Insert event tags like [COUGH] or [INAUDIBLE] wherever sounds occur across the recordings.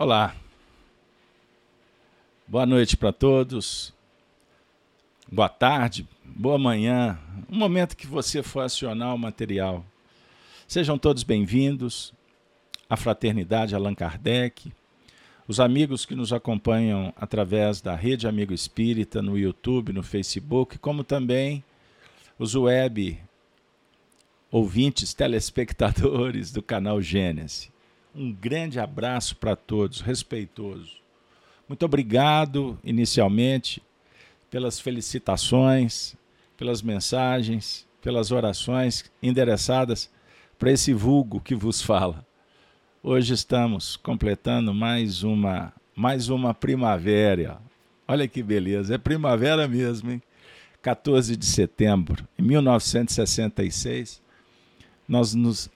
Olá. Boa noite para todos. Boa tarde, boa manhã. Um momento que você for acionar o material. Sejam todos bem-vindos à Fraternidade Allan Kardec, os amigos que nos acompanham através da Rede Amigo Espírita, no YouTube, no Facebook, como também os web ouvintes, telespectadores do canal Gênesis. Um grande abraço para todos, respeitoso. Muito obrigado, inicialmente, pelas felicitações, pelas mensagens, pelas orações endereçadas para esse vulgo que vos fala. Hoje estamos completando mais uma mais uma primavera. Olha que beleza, é primavera mesmo, hein? 14 de setembro de 1966, nós nos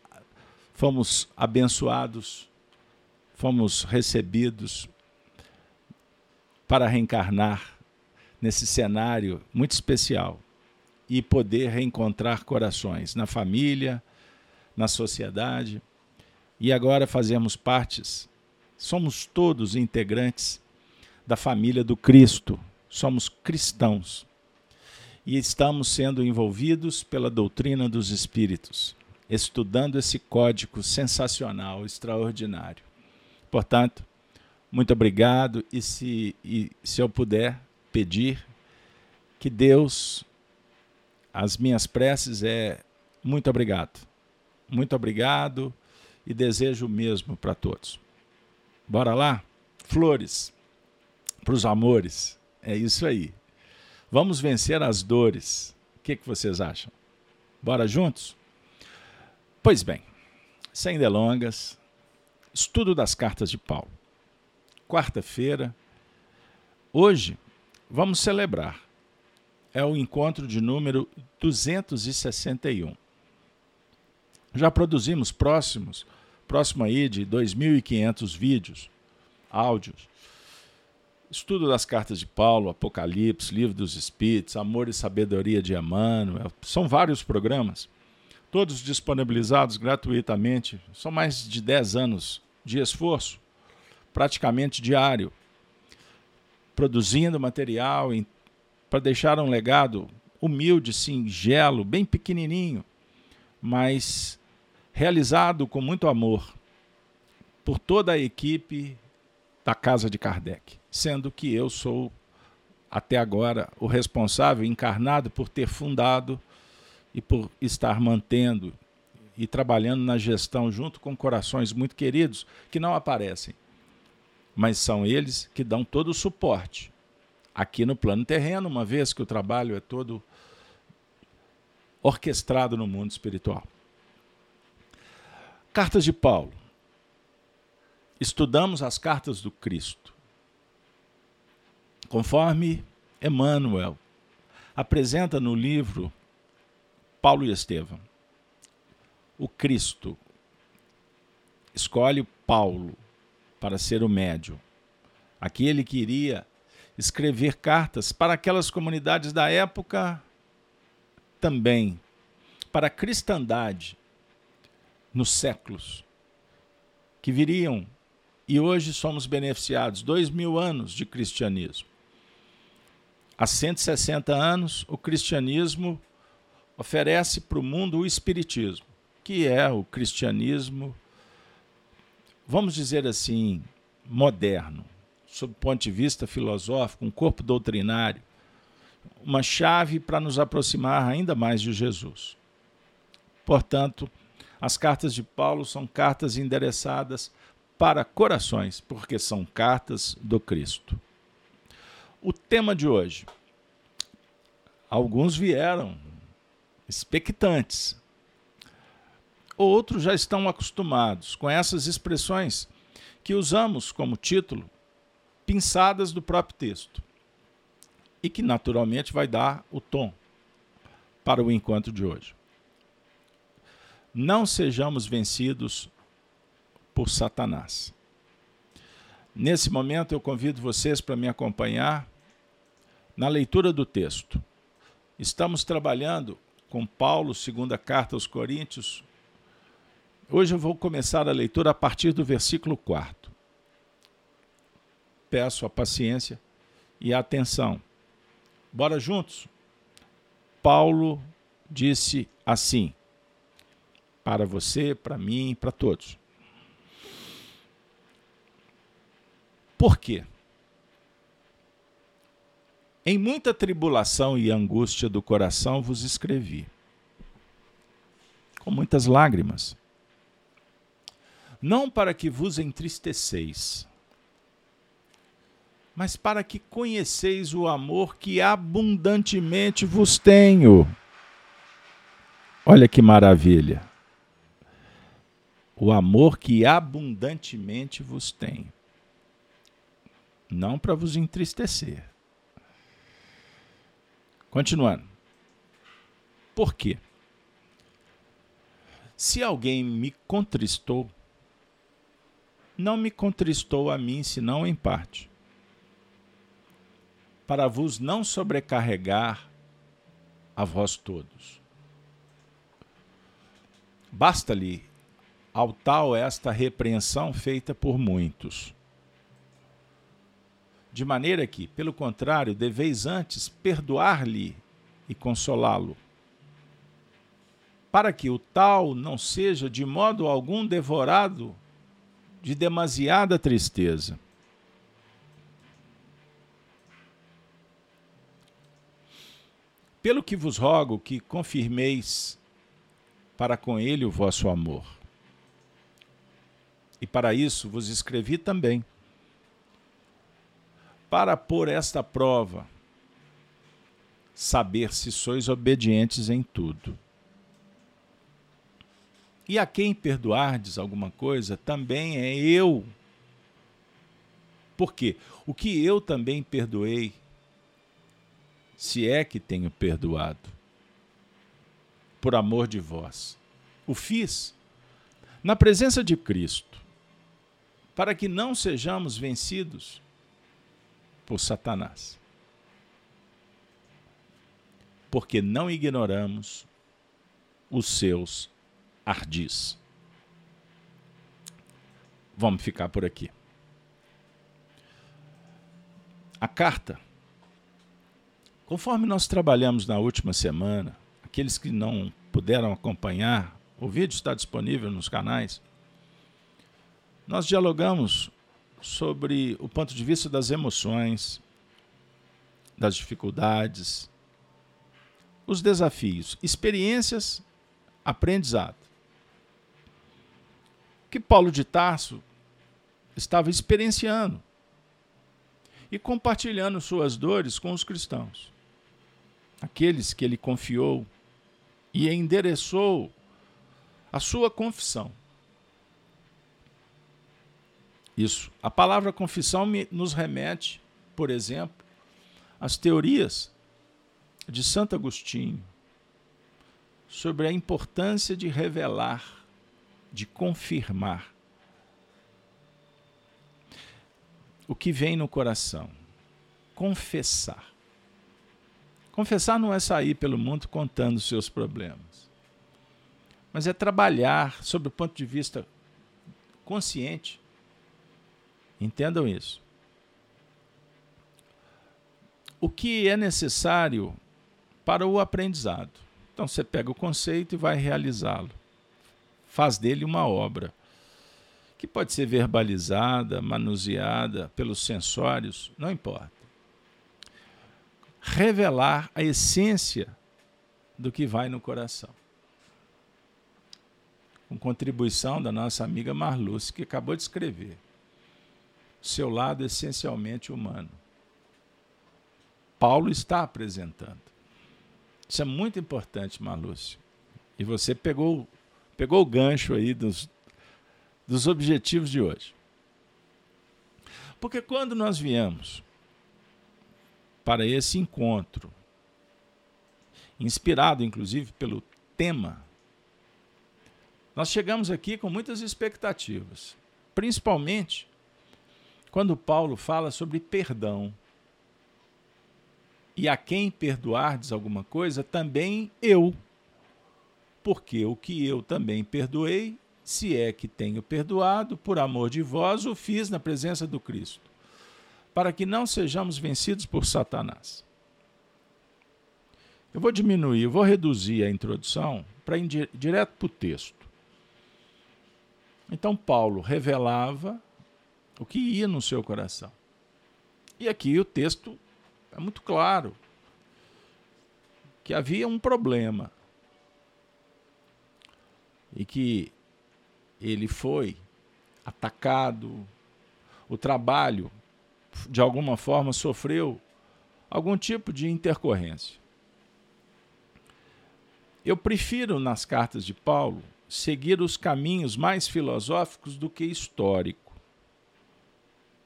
fomos abençoados, fomos recebidos para reencarnar nesse cenário muito especial e poder reencontrar corações na família, na sociedade. E agora fazemos partes, somos todos integrantes da família do Cristo, somos cristãos. E estamos sendo envolvidos pela doutrina dos espíritos estudando esse código sensacional, extraordinário. Portanto, muito obrigado e se, e se eu puder pedir que Deus, as minhas preces é muito obrigado. Muito obrigado e desejo o mesmo para todos. Bora lá? Flores para os amores. É isso aí. Vamos vencer as dores. O que, que vocês acham? Bora juntos? Pois bem, sem delongas, estudo das cartas de Paulo. Quarta-feira, hoje, vamos celebrar. É o encontro de número 261. Já produzimos próximos, próximo aí de 2.500 vídeos, áudios. Estudo das cartas de Paulo, Apocalipse, Livro dos Espíritos, Amor e Sabedoria de Emmanuel. São vários programas todos disponibilizados gratuitamente. São mais de 10 anos de esforço, praticamente diário, produzindo material para deixar um legado humilde, singelo, bem pequenininho, mas realizado com muito amor por toda a equipe da Casa de Kardec, sendo que eu sou até agora o responsável encarnado por ter fundado e por estar mantendo e trabalhando na gestão junto com corações muito queridos que não aparecem, mas são eles que dão todo o suporte aqui no plano terreno, uma vez que o trabalho é todo orquestrado no mundo espiritual. Cartas de Paulo. Estudamos as cartas do Cristo. Conforme Emmanuel apresenta no livro Paulo e Estevão. O Cristo escolhe Paulo para ser o médium. Aqui ele queria escrever cartas para aquelas comunidades da época também, para a cristandade nos séculos que viriam e hoje somos beneficiados. Dois mil anos de cristianismo. Há 160 anos, o cristianismo oferece para o mundo o Espiritismo, que é o cristianismo, vamos dizer assim, moderno, sob o ponto de vista filosófico, um corpo doutrinário, uma chave para nos aproximar ainda mais de Jesus. Portanto, as cartas de Paulo são cartas endereçadas para corações, porque são cartas do Cristo. O tema de hoje. Alguns vieram expectantes. Outros já estão acostumados com essas expressões que usamos como título, pinçadas do próprio texto, e que naturalmente vai dar o tom para o encontro de hoje. Não sejamos vencidos por Satanás. Nesse momento eu convido vocês para me acompanhar na leitura do texto. Estamos trabalhando com Paulo, segunda carta aos Coríntios. Hoje eu vou começar a leitura a partir do versículo 4. peço a paciência e a atenção. Bora juntos? Paulo disse assim: para você, para mim, para todos. Por quê? Em muita tribulação e angústia do coração vos escrevi, com muitas lágrimas, não para que vos entristeceis, mas para que conheceis o amor que abundantemente vos tenho. Olha que maravilha! O amor que abundantemente vos tenho. Não para vos entristecer Continuando. Por quê? Se alguém me contristou, não me contristou a mim, senão em parte, para vos não sobrecarregar a vós todos. Basta-lhe ao tal esta repreensão feita por muitos de maneira que, pelo contrário, deveis antes perdoar-lhe e consolá-lo, para que o tal não seja de modo algum devorado de demasiada tristeza. Pelo que vos rogo que confirmeis para com ele o vosso amor. E para isso vos escrevi também para pôr esta prova, saber se sois obedientes em tudo. E a quem perdoardes alguma coisa, também é eu. Porque o que eu também perdoei, se é que tenho perdoado, por amor de vós, o fiz na presença de Cristo, para que não sejamos vencidos por Satanás. Porque não ignoramos os seus ardis. Vamos ficar por aqui. A carta, conforme nós trabalhamos na última semana, aqueles que não puderam acompanhar, o vídeo está disponível nos canais. Nós dialogamos sobre o ponto de vista das emoções, das dificuldades, os desafios, experiências, aprendizado. Que Paulo de Tarso estava experienciando e compartilhando suas dores com os cristãos, aqueles que ele confiou e endereçou a sua confissão. Isso. A palavra confissão me, nos remete, por exemplo, às teorias de Santo Agostinho sobre a importância de revelar, de confirmar o que vem no coração. Confessar. Confessar não é sair pelo mundo contando seus problemas, mas é trabalhar sob o ponto de vista consciente Entendam isso. O que é necessário para o aprendizado? Então você pega o conceito e vai realizá-lo. Faz dele uma obra que pode ser verbalizada, manuseada pelos sensórios, não importa. Revelar a essência do que vai no coração. Com contribuição da nossa amiga Marluce, que acabou de escrever seu lado essencialmente humano. Paulo está apresentando. Isso é muito importante, Marlúcio. E você pegou, pegou o gancho aí dos, dos objetivos de hoje. Porque quando nós viemos para esse encontro, inspirado inclusive pelo tema, nós chegamos aqui com muitas expectativas, principalmente quando Paulo fala sobre perdão. E a quem perdoardes alguma coisa, também eu. Porque o que eu também perdoei, se é que tenho perdoado, por amor de vós, o fiz na presença do Cristo, para que não sejamos vencidos por Satanás. Eu vou diminuir, eu vou reduzir a introdução para ir direto para o texto. Então, Paulo revelava o que ia no seu coração. E aqui o texto é muito claro que havia um problema e que ele foi atacado, o trabalho de alguma forma sofreu algum tipo de intercorrência. Eu prefiro nas cartas de Paulo seguir os caminhos mais filosóficos do que histórico.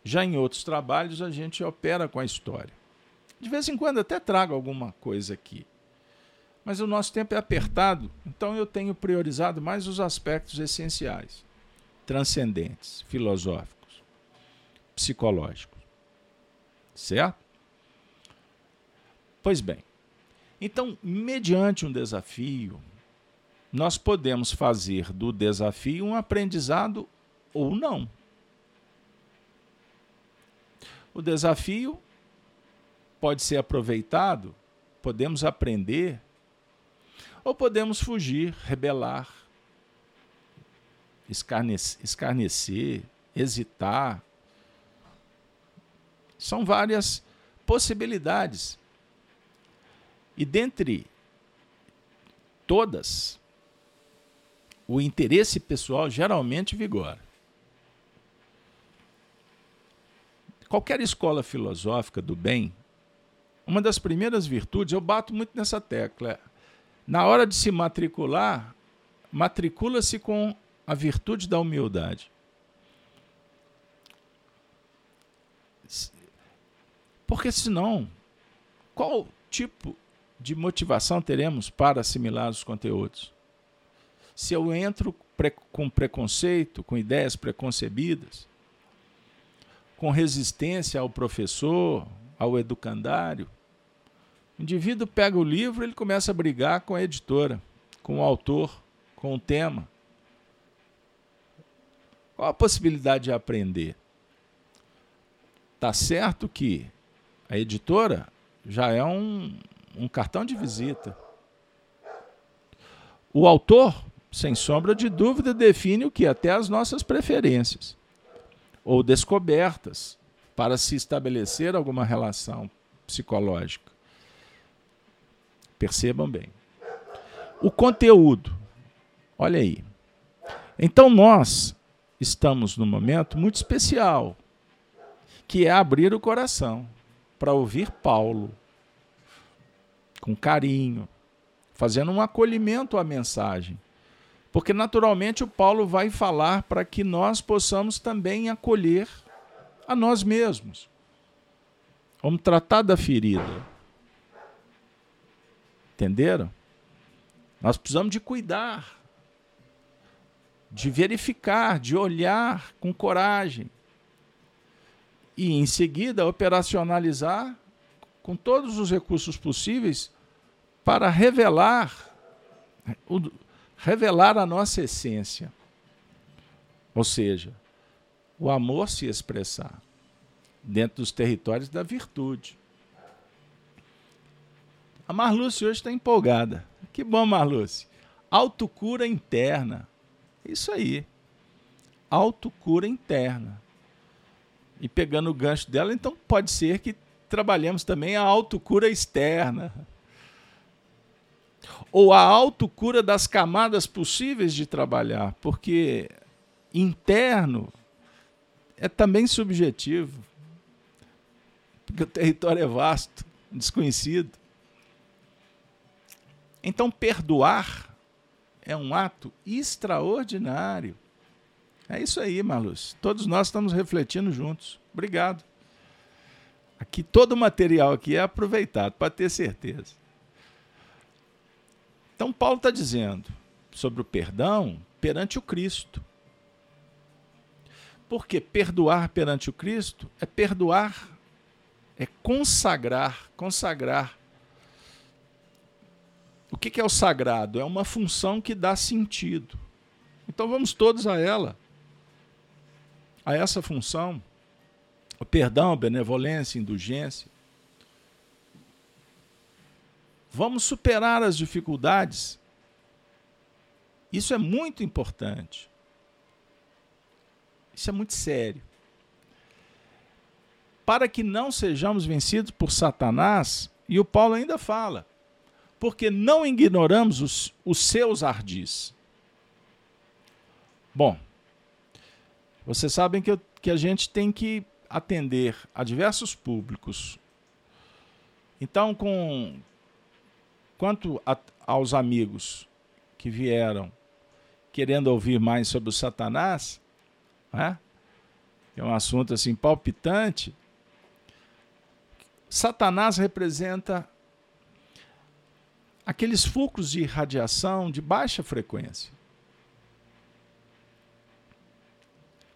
Já em outros trabalhos a gente opera com a história. De vez em quando até trago alguma coisa aqui. Mas o nosso tempo é apertado, então eu tenho priorizado mais os aspectos essenciais, transcendentes, filosóficos, psicológicos. Certo? Pois bem, então, mediante um desafio, nós podemos fazer do desafio um aprendizado ou não. O desafio pode ser aproveitado, podemos aprender ou podemos fugir, rebelar, escarnecer, escarnecer hesitar. São várias possibilidades. E dentre todas, o interesse pessoal geralmente vigora. Qualquer escola filosófica do bem, uma das primeiras virtudes, eu bato muito nessa tecla, é na hora de se matricular, matricula-se com a virtude da humildade. Porque senão, qual tipo de motivação teremos para assimilar os conteúdos? Se eu entro pre com preconceito, com ideias preconcebidas, com resistência ao professor, ao educandário, o indivíduo pega o livro e ele começa a brigar com a editora, com o autor, com o tema. Qual a possibilidade de aprender? Tá certo que a editora já é um, um cartão de visita. O autor, sem sombra de dúvida, define o que? Até as nossas preferências ou descobertas para se estabelecer alguma relação psicológica. Percebam bem. O conteúdo. Olha aí. Então nós estamos num momento muito especial, que é abrir o coração para ouvir Paulo com carinho, fazendo um acolhimento à mensagem. Porque naturalmente o Paulo vai falar para que nós possamos também acolher a nós mesmos. Vamos tratar da ferida. Entenderam? Nós precisamos de cuidar, de verificar, de olhar com coragem. E em seguida operacionalizar com todos os recursos possíveis para revelar o, revelar a nossa essência. Ou seja, o amor se expressar dentro dos territórios da virtude. A Marluce hoje está empolgada. Que bom, Marluce. Autocura interna. Isso aí. Autocura interna. E pegando o gancho dela, então pode ser que trabalhemos também a autocura externa. Ou a autocura das camadas possíveis de trabalhar, porque interno é também subjetivo. Porque o território é vasto, desconhecido. Então, perdoar é um ato extraordinário. É isso aí, Marluz. Todos nós estamos refletindo juntos. Obrigado. Aqui todo o material aqui é aproveitado, para ter certeza. Então Paulo está dizendo sobre o perdão perante o Cristo. Porque perdoar perante o Cristo é perdoar, é consagrar, consagrar o que é o sagrado? É uma função que dá sentido. Então vamos todos a ela, a essa função. o perdão, benevolência, indulgência. Vamos superar as dificuldades. Isso é muito importante. Isso é muito sério. Para que não sejamos vencidos por Satanás, e o Paulo ainda fala, porque não ignoramos os, os seus ardis. Bom, vocês sabem que, eu, que a gente tem que atender a diversos públicos. Então, com quanto a, aos amigos que vieram querendo ouvir mais sobre o Satanás, né? é um assunto assim palpitante. Satanás representa aqueles fulcros de radiação de baixa frequência.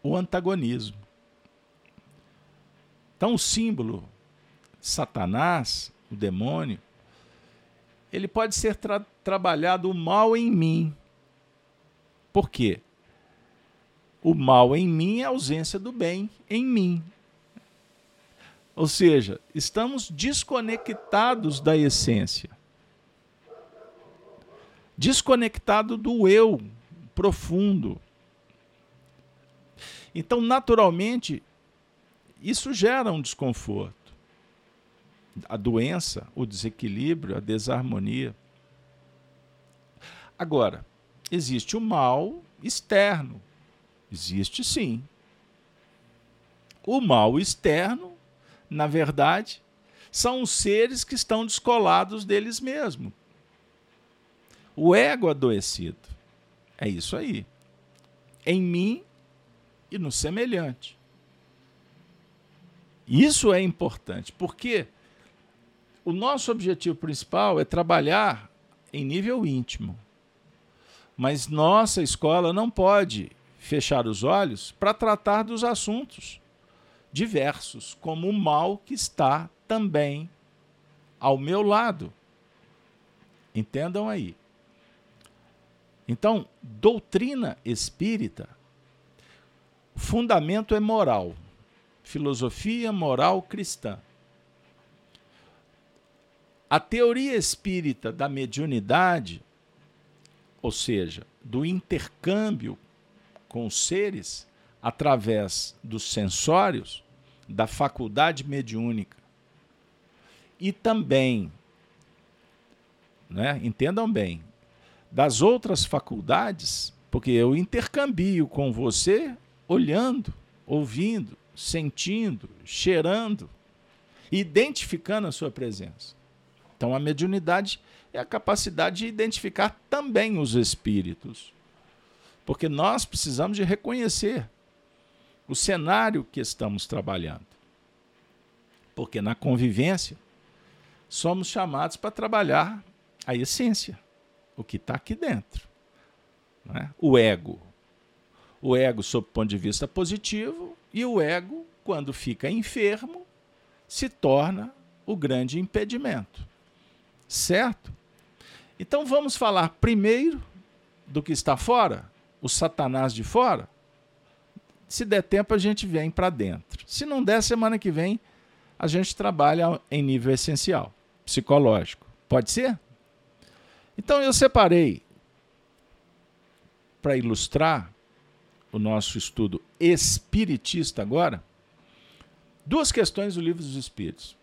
O antagonismo. Então, o símbolo Satanás, o demônio, ele pode ser tra trabalhado o mal em mim. Por quê? O mal em mim é a ausência do bem em mim. Ou seja, estamos desconectados da essência. Desconectado do eu profundo. Então, naturalmente, isso gera um desconforto. A doença, o desequilíbrio, a desarmonia. Agora, existe o mal externo. Existe sim. O mal externo, na verdade, são os seres que estão descolados deles mesmos. O ego adoecido. É isso aí. Em mim e no semelhante. Isso é importante, porque o nosso objetivo principal é trabalhar em nível íntimo. Mas nossa escola não pode fechar os olhos para tratar dos assuntos diversos, como o mal que está também ao meu lado. Entendam aí. Então, doutrina espírita, fundamento é moral filosofia moral cristã. A teoria espírita da mediunidade, ou seja, do intercâmbio com os seres através dos sensórios, da faculdade mediúnica, e também, né, entendam bem, das outras faculdades, porque eu intercambio com você olhando, ouvindo, sentindo, cheirando, identificando a sua presença. Então, a mediunidade é a capacidade de identificar também os espíritos. Porque nós precisamos de reconhecer o cenário que estamos trabalhando. Porque na convivência somos chamados para trabalhar a essência, o que está aqui dentro. É? O ego. O ego, sob o ponto de vista positivo, e o ego, quando fica enfermo, se torna o grande impedimento. Certo? Então vamos falar primeiro do que está fora, o Satanás de fora. Se der tempo, a gente vem para dentro. Se não der, semana que vem, a gente trabalha em nível essencial, psicológico. Pode ser? Então eu separei para ilustrar o nosso estudo espiritista agora, duas questões do Livro dos Espíritos.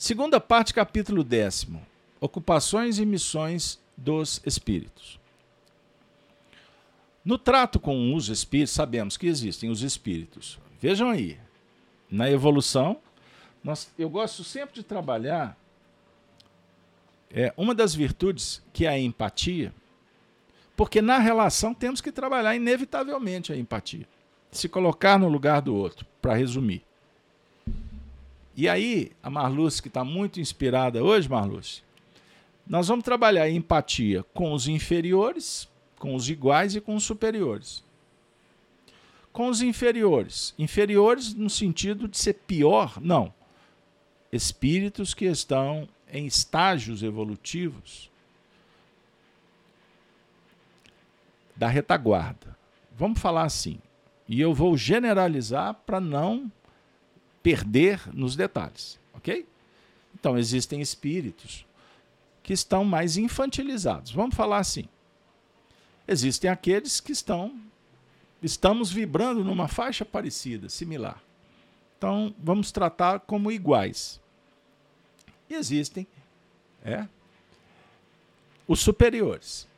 Segunda parte, capítulo décimo, Ocupações e missões dos espíritos. No trato com os espíritos, sabemos que existem os espíritos. Vejam aí, na evolução, nós, eu gosto sempre de trabalhar é, uma das virtudes que é a empatia, porque na relação temos que trabalhar inevitavelmente a empatia. Se colocar no lugar do outro, para resumir. E aí, a Marluce, que está muito inspirada hoje, Marluce, nós vamos trabalhar empatia com os inferiores, com os iguais e com os superiores. Com os inferiores. Inferiores no sentido de ser pior? Não. Espíritos que estão em estágios evolutivos da retaguarda. Vamos falar assim. E eu vou generalizar para não perder nos detalhes, ok? Então, existem espíritos que estão mais infantilizados. Vamos falar assim. Existem aqueles que estão estamos vibrando numa faixa parecida, similar. Então, vamos tratar como iguais. E existem é, os superiores.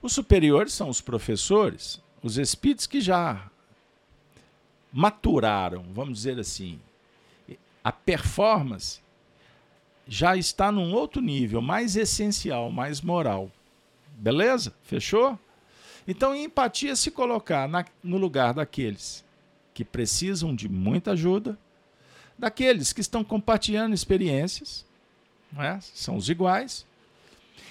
Os superiores são os professores, os espíritos que já maturaram, vamos dizer assim, a performance já está num outro nível, mais essencial, mais moral. Beleza? Fechou? Então, empatia se colocar na, no lugar daqueles que precisam de muita ajuda, daqueles que estão compartilhando experiências, é? são os iguais,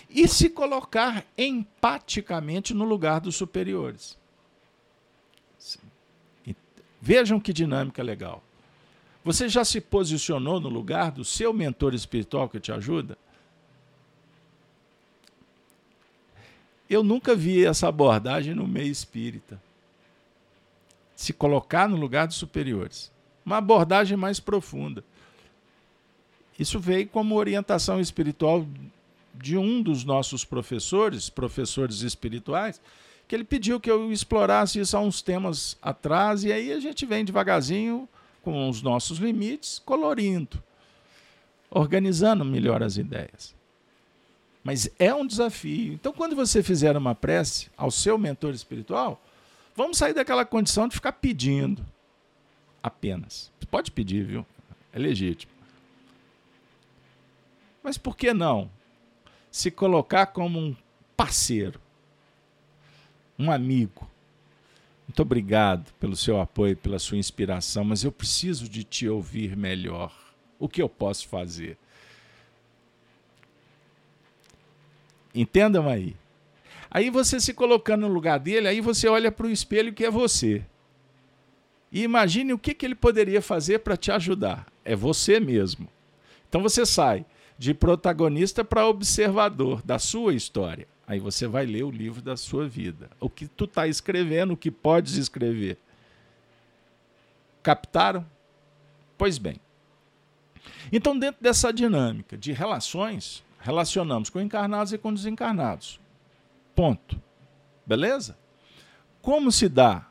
e se colocar empaticamente no lugar dos superiores. Vejam que dinâmica legal. Você já se posicionou no lugar do seu mentor espiritual que te ajuda? Eu nunca vi essa abordagem no meio espírita. Se colocar no lugar dos superiores. Uma abordagem mais profunda. Isso veio como orientação espiritual de um dos nossos professores, professores espirituais, que ele pediu que eu explorasse isso há uns temas atrás, e aí a gente vem devagarzinho, com os nossos limites, colorindo, organizando melhor as ideias. Mas é um desafio. Então, quando você fizer uma prece ao seu mentor espiritual, vamos sair daquela condição de ficar pedindo apenas. Pode pedir, viu? É legítimo. Mas por que não se colocar como um parceiro, um amigo? Muito obrigado pelo seu apoio, pela sua inspiração, mas eu preciso de te ouvir melhor. O que eu posso fazer? Entendam aí. Aí você se colocando no lugar dele, aí você olha para o espelho que é você. E imagine o que, que ele poderia fazer para te ajudar. É você mesmo. Então você sai de protagonista para observador da sua história. Aí você vai ler o livro da sua vida. O que tu está escrevendo, o que podes escrever. Captaram? Pois bem. Então, dentro dessa dinâmica de relações, relacionamos com encarnados e com desencarnados. Ponto. Beleza? Como se dá?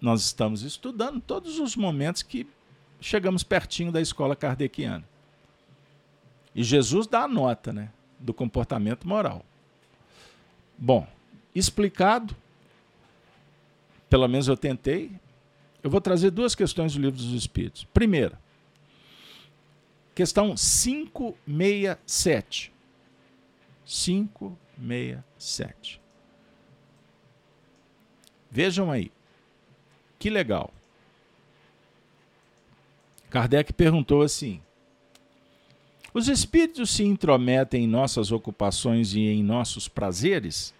Nós estamos estudando todos os momentos que chegamos pertinho da escola kardeciana. E Jesus dá a nota né, do comportamento moral. Bom, explicado, pelo menos eu tentei, eu vou trazer duas questões do Livro dos Espíritos. Primeira, questão 567. 567. Vejam aí. Que legal. Kardec perguntou assim: Os espíritos se intrometem em nossas ocupações e em nossos prazeres?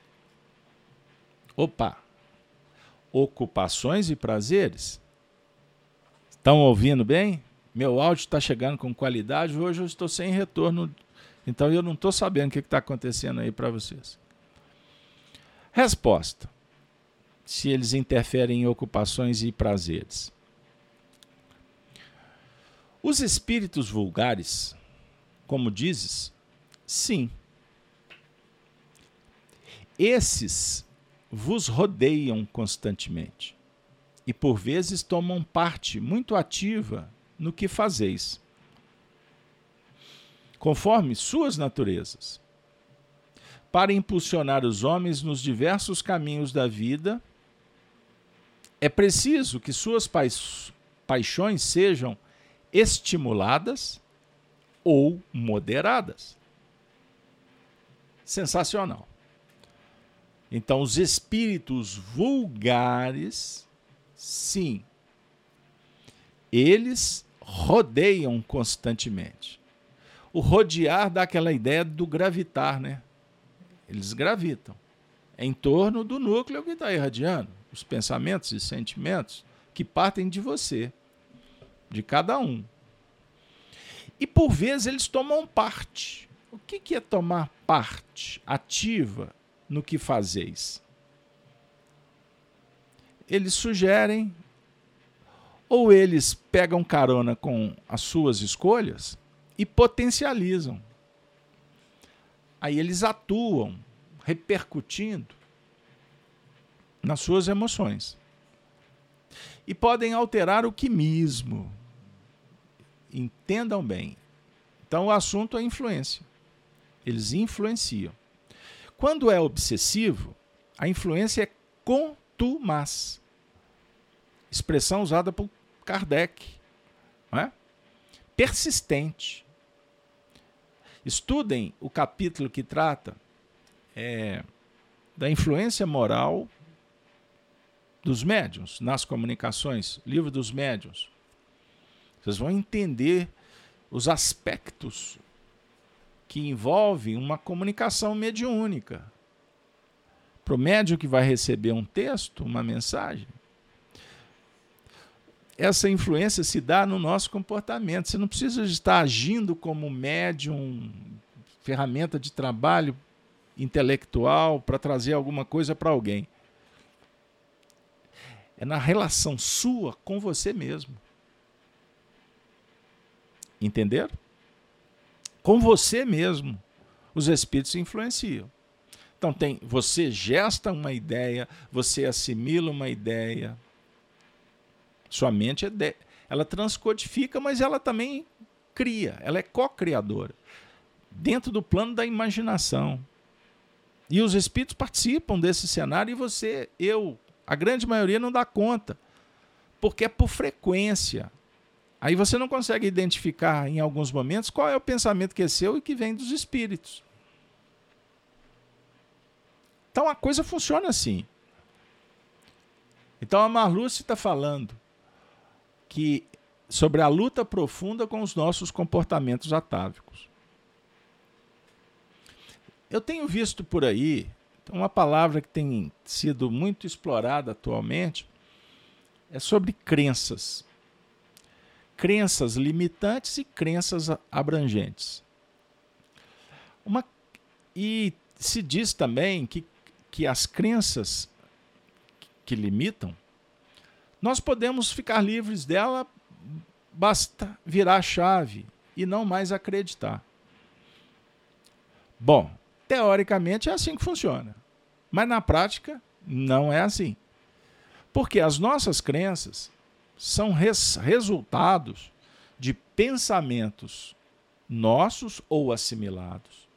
Opa! Ocupações e prazeres? Estão ouvindo bem? Meu áudio está chegando com qualidade. Hoje eu estou sem retorno então eu não estou sabendo o que está acontecendo aí para vocês. Resposta: se eles interferem em ocupações e prazeres. Os espíritos vulgares, como dizes, sim. Esses vos rodeiam constantemente e por vezes tomam parte muito ativa no que fazeis conforme suas naturezas, para impulsionar os homens nos diversos caminhos da vida, é preciso que suas paixões sejam estimuladas ou moderadas. Sensacional. Então, os espíritos vulgares, sim, eles rodeiam constantemente o rodear dá aquela ideia do gravitar, né? Eles gravitam em torno do núcleo que está irradiando, os pensamentos e sentimentos que partem de você, de cada um. E por vezes eles tomam parte. O que, que é tomar parte ativa no que fazeis? eles sugerem ou eles pegam carona com as suas escolhas e potencializam. Aí eles atuam repercutindo nas suas emoções. E podem alterar o quimismo. Entendam bem. Então o assunto é influência. Eles influenciam. Quando é obsessivo, a influência é contumaz. Expressão usada por Kardec. É? Persistente. Estudem o capítulo que trata é, da influência moral dos médiuns nas comunicações, livro dos médiuns. Vocês vão entender os aspectos que envolvem uma comunicação mediúnica. Para o médium que vai receber um texto, uma mensagem, essa influência se dá no nosso comportamento. Você não precisa estar agindo como médium, ferramenta de trabalho intelectual para trazer alguma coisa para alguém. É na relação sua com você mesmo. Entenderam? Com você mesmo, os espíritos influenciam. Então tem, você gesta uma ideia, você assimila uma ideia, sua mente é ela transcodifica, mas ela também cria, ela é co-criadora, dentro do plano da imaginação. E os espíritos participam desse cenário e você, eu, a grande maioria não dá conta, porque é por frequência. Aí você não consegue identificar em alguns momentos qual é o pensamento que é seu e que vem dos espíritos. Então a coisa funciona assim. Então a Marluce está falando que sobre a luta profunda com os nossos comportamentos atávicos. Eu tenho visto por aí uma palavra que tem sido muito explorada atualmente é sobre crenças. Crenças limitantes e crenças abrangentes. Uma, e se diz também que, que as crenças que limitam nós podemos ficar livres dela, basta virar a chave e não mais acreditar. Bom, teoricamente é assim que funciona, mas na prática não é assim. Porque as nossas crenças são res resultados de pensamentos nossos ou assimilados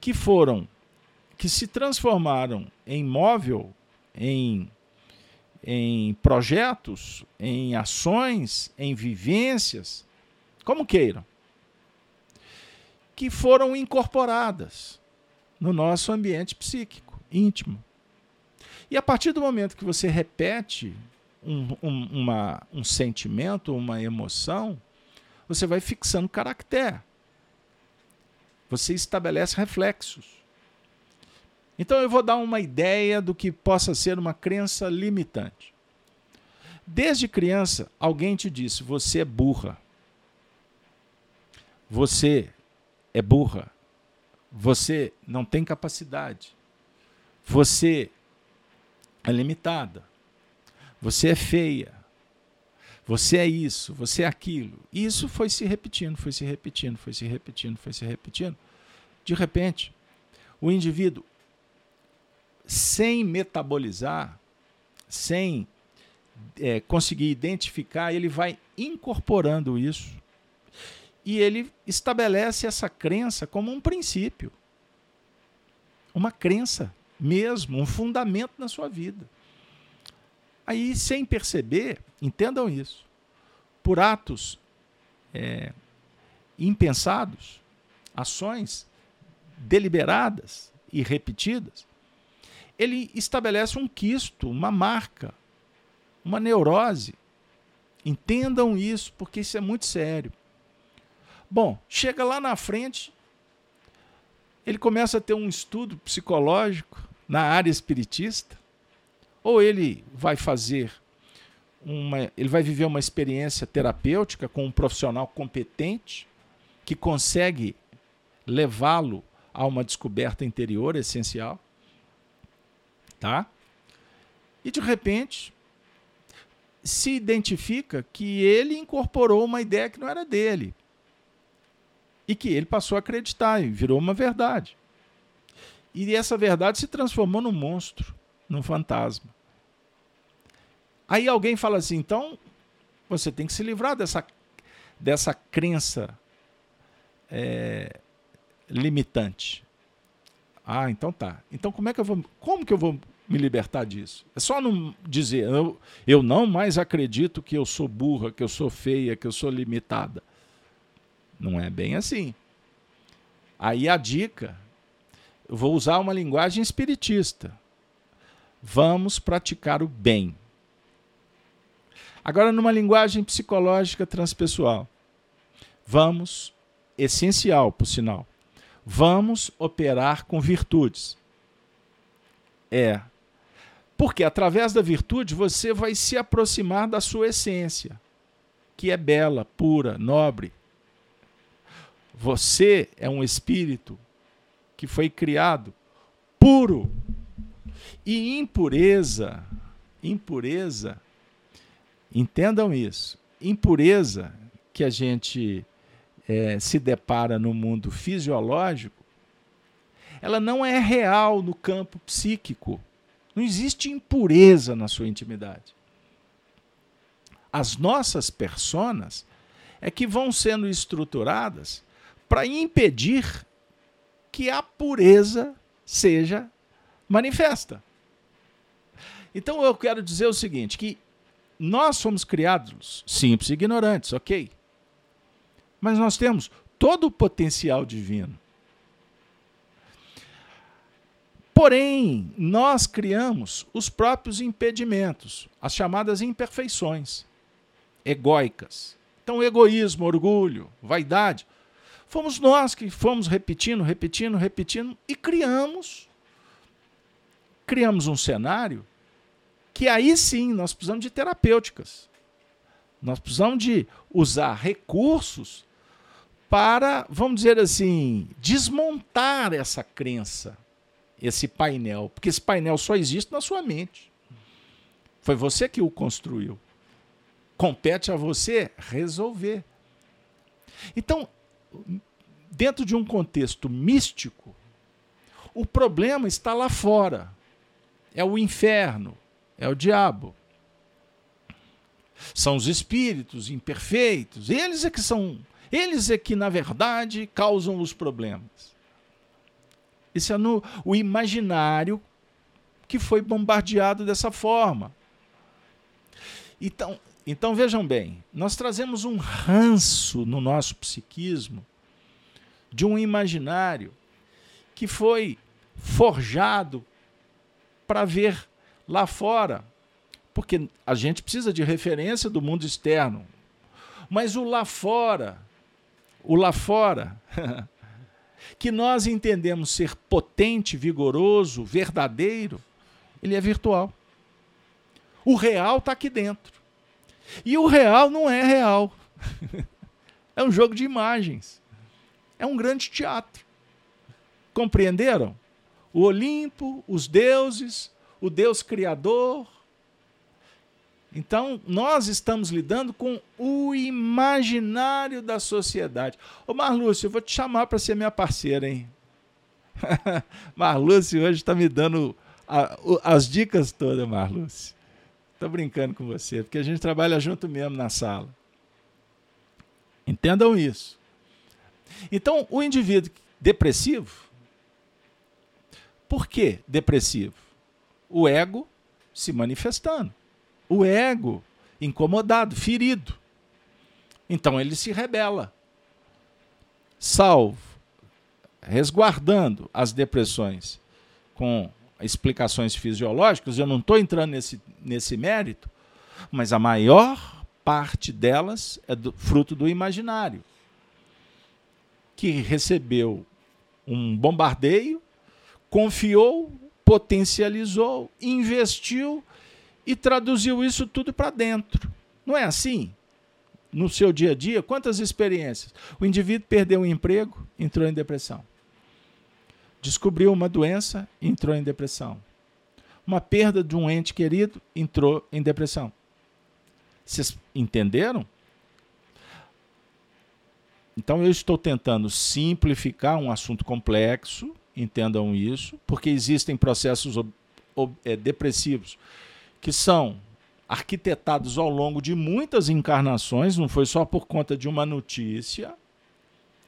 que foram que se transformaram em móvel, em em projetos, em ações, em vivências, como queiram, que foram incorporadas no nosso ambiente psíquico, íntimo. E a partir do momento que você repete um, um, uma, um sentimento, uma emoção, você vai fixando caractere. Você estabelece reflexos. Então eu vou dar uma ideia do que possa ser uma crença limitante. Desde criança, alguém te disse: você é burra. Você é burra. Você não tem capacidade. Você é limitada. Você é feia. Você é isso, você é aquilo. E isso foi se repetindo, foi se repetindo, foi se repetindo, foi se repetindo. De repente, o indivíduo sem metabolizar, sem é, conseguir identificar, ele vai incorporando isso e ele estabelece essa crença como um princípio, uma crença mesmo, um fundamento na sua vida. Aí, sem perceber, entendam isso, por atos é, impensados, ações deliberadas e repetidas, ele estabelece um quisto, uma marca, uma neurose. Entendam isso, porque isso é muito sério. Bom, chega lá na frente, ele começa a ter um estudo psicológico na área espiritista, ou ele vai fazer uma, ele vai viver uma experiência terapêutica com um profissional competente que consegue levá-lo a uma descoberta interior essencial tá? e de repente se identifica que ele incorporou uma ideia que não era dele e que ele passou a acreditar e virou uma verdade. E essa verdade se transformou num monstro, num fantasma. Aí alguém fala assim: então você tem que se livrar dessa, dessa crença é, limitante. Ah, então tá. Então como é que eu vou. Como que eu vou me libertar disso? É só não dizer, eu, eu não mais acredito que eu sou burra, que eu sou feia, que eu sou limitada. Não é bem assim. Aí a dica, eu vou usar uma linguagem espiritista. Vamos praticar o bem. Agora, numa linguagem psicológica transpessoal, vamos, essencial, por sinal, vamos operar com virtudes. É. Porque através da virtude você vai se aproximar da sua essência, que é bela, pura, nobre. Você é um espírito que foi criado puro. E impureza, impureza Entendam isso. Impureza que a gente é, se depara no mundo fisiológico, ela não é real no campo psíquico. Não existe impureza na sua intimidade. As nossas personas é que vão sendo estruturadas para impedir que a pureza seja manifesta. Então eu quero dizer o seguinte, que nós somos criados simples e ignorantes, ok. Mas nós temos todo o potencial divino. Porém, nós criamos os próprios impedimentos, as chamadas imperfeições egóicas. Então, egoísmo, orgulho, vaidade, fomos nós que fomos repetindo, repetindo, repetindo e criamos criamos um cenário que aí sim nós precisamos de terapêuticas. Nós precisamos de usar recursos para, vamos dizer assim, desmontar essa crença, esse painel, porque esse painel só existe na sua mente. Foi você que o construiu. Compete a você resolver. Então, dentro de um contexto místico, o problema está lá fora. É o inferno, é o diabo. São os espíritos imperfeitos, eles é que são, eles é que na verdade causam os problemas. Isso é no o imaginário que foi bombardeado dessa forma. Então, então vejam bem, nós trazemos um ranço no nosso psiquismo de um imaginário que foi forjado para ver lá fora, porque a gente precisa de referência do mundo externo. Mas o lá fora, o lá fora, [LAUGHS] que nós entendemos ser potente, vigoroso, verdadeiro, ele é virtual. O real está aqui dentro. E o real não é real. [LAUGHS] é um jogo de imagens. É um grande teatro. Compreenderam? O Olimpo, os deuses, o Deus Criador. Então, nós estamos lidando com o imaginário da sociedade. Ô Marlúcio, eu vou te chamar para ser minha parceira, hein? [LAUGHS] Marlúcio hoje está me dando a, as dicas todas, Marlúcio. Estou brincando com você, porque a gente trabalha junto mesmo na sala. Entendam isso. Então, o indivíduo depressivo, por que depressivo? o ego se manifestando. O ego incomodado, ferido. Então ele se rebela. Salvo, resguardando as depressões com explicações fisiológicas, eu não estou entrando nesse, nesse mérito, mas a maior parte delas é do, fruto do imaginário, que recebeu um bombardeio, confiou potencializou, investiu e traduziu isso tudo para dentro. Não é assim? No seu dia a dia, quantas experiências? O indivíduo perdeu um emprego, entrou em depressão. Descobriu uma doença, entrou em depressão. uma perda de um ente querido, entrou em depressão. Vocês entenderam? Então eu estou tentando simplificar um assunto complexo, entendam isso, porque existem processos é, depressivos que são arquitetados ao longo de muitas encarnações, não foi só por conta de uma notícia.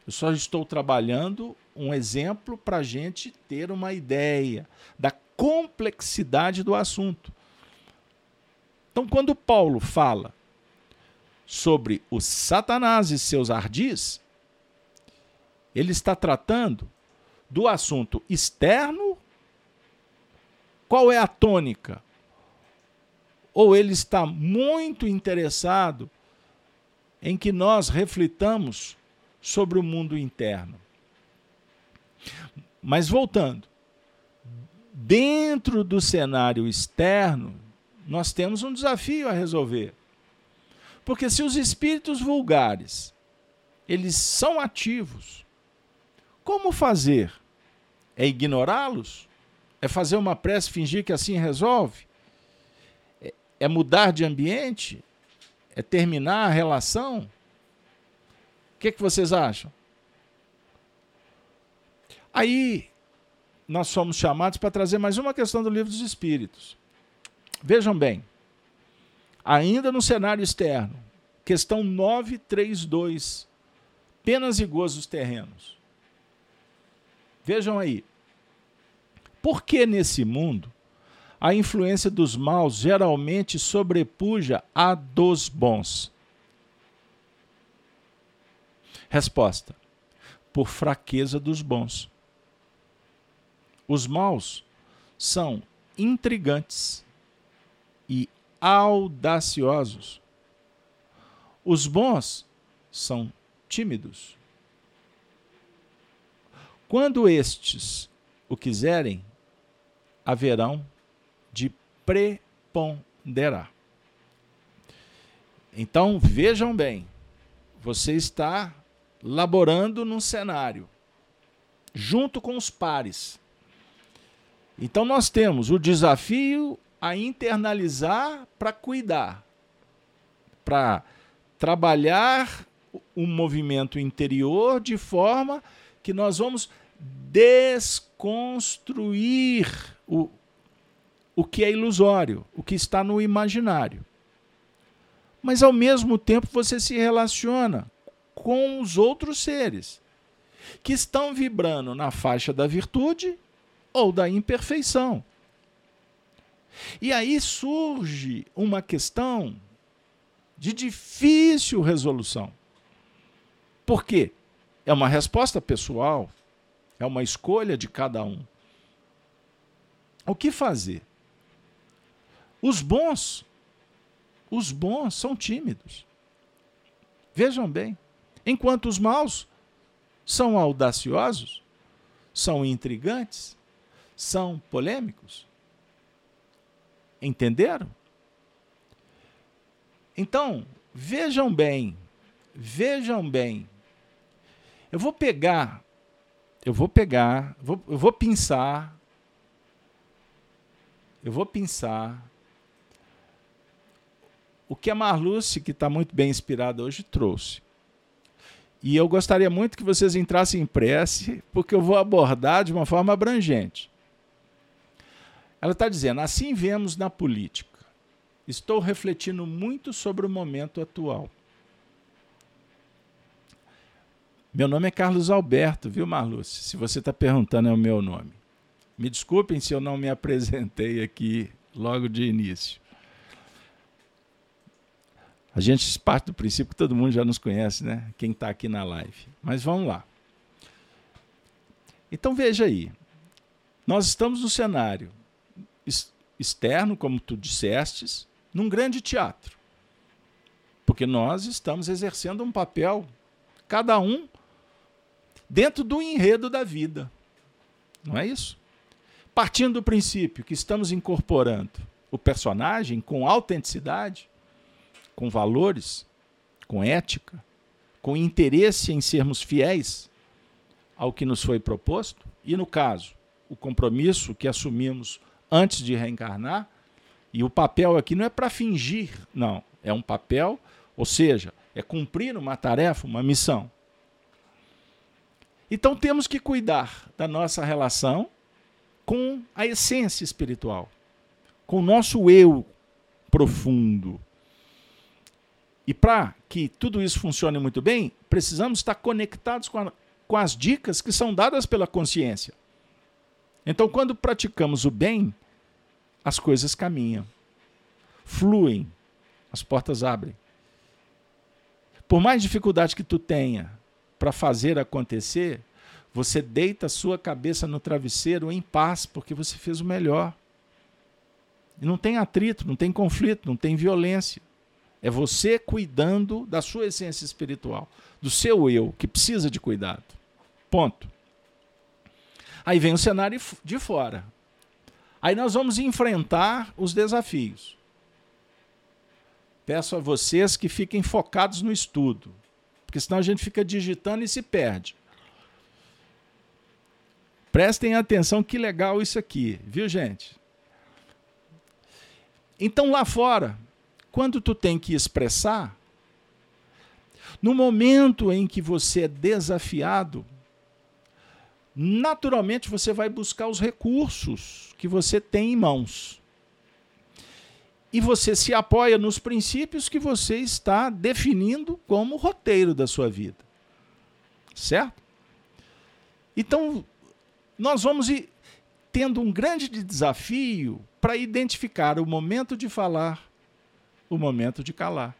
Eu só estou trabalhando um exemplo para a gente ter uma ideia da complexidade do assunto. Então, quando Paulo fala sobre o Satanás e seus ardis, ele está tratando do assunto externo. Qual é a tônica? Ou ele está muito interessado em que nós reflitamos sobre o mundo interno. Mas voltando, dentro do cenário externo, nós temos um desafio a resolver. Porque se os espíritos vulgares, eles são ativos, como fazer? É ignorá-los? É fazer uma prece fingir que assim resolve? É, é mudar de ambiente? É terminar a relação? O que, é que vocês acham? Aí nós somos chamados para trazer mais uma questão do livro dos Espíritos. Vejam bem, ainda no cenário externo, questão 932, penas e gozos terrenos. Vejam aí, por que nesse mundo a influência dos maus geralmente sobrepuja a dos bons? Resposta: por fraqueza dos bons. Os maus são intrigantes e audaciosos. Os bons são tímidos. Quando estes o quiserem, haverão de preponderar. Então vejam bem, você está laborando num cenário junto com os pares. Então nós temos o desafio a internalizar para cuidar, para trabalhar um movimento interior de forma que nós vamos desconstruir o, o que é ilusório, o que está no imaginário. Mas ao mesmo tempo você se relaciona com os outros seres que estão vibrando na faixa da virtude ou da imperfeição. E aí surge uma questão de difícil resolução. Por quê? É uma resposta pessoal, é uma escolha de cada um. O que fazer? Os bons, os bons são tímidos. Vejam bem, enquanto os maus são audaciosos, são intrigantes, são polêmicos. Entenderam? Então, vejam bem, vejam bem. Eu vou pegar, eu vou pegar, vou, eu vou pensar, eu vou pensar o que a Marluce, que está muito bem inspirada hoje, trouxe. E eu gostaria muito que vocês entrassem em prece, porque eu vou abordar de uma forma abrangente. Ela está dizendo: assim vemos na política. Estou refletindo muito sobre o momento atual. Meu nome é Carlos Alberto, viu, Marluce? Se você está perguntando, é o meu nome. Me desculpem se eu não me apresentei aqui logo de início. A gente parte do princípio que todo mundo já nos conhece, né? Quem está aqui na live. Mas vamos lá. Então veja aí. Nós estamos no cenário externo, como tu dissestes, num grande teatro. Porque nós estamos exercendo um papel, cada um, dentro do enredo da vida. Não é isso? Partindo do princípio que estamos incorporando o personagem com autenticidade, com valores, com ética, com interesse em sermos fiéis ao que nos foi proposto, e no caso, o compromisso que assumimos antes de reencarnar. E o papel aqui não é para fingir, não. É um papel, ou seja, é cumprir uma tarefa, uma missão. Então temos que cuidar da nossa relação com a essência espiritual, com o nosso eu profundo. E para que tudo isso funcione muito bem, precisamos estar conectados com, a, com as dicas que são dadas pela consciência. Então, quando praticamos o bem, as coisas caminham, fluem, as portas abrem. Por mais dificuldade que tu tenha para fazer acontecer, você deita a sua cabeça no travesseiro em paz, porque você fez o melhor. E não tem atrito, não tem conflito, não tem violência. É você cuidando da sua essência espiritual, do seu eu, que precisa de cuidado. Ponto. Aí vem o cenário de fora. Aí nós vamos enfrentar os desafios. Peço a vocês que fiquem focados no estudo, porque senão a gente fica digitando e se perde. Prestem atenção que legal isso aqui, viu, gente? Então lá fora, quando tu tem que expressar, no momento em que você é desafiado, naturalmente você vai buscar os recursos que você tem em mãos. E você se apoia nos princípios que você está definindo como roteiro da sua vida. Certo? Então, nós vamos ir tendo um grande desafio para identificar o momento de falar, o momento de calar.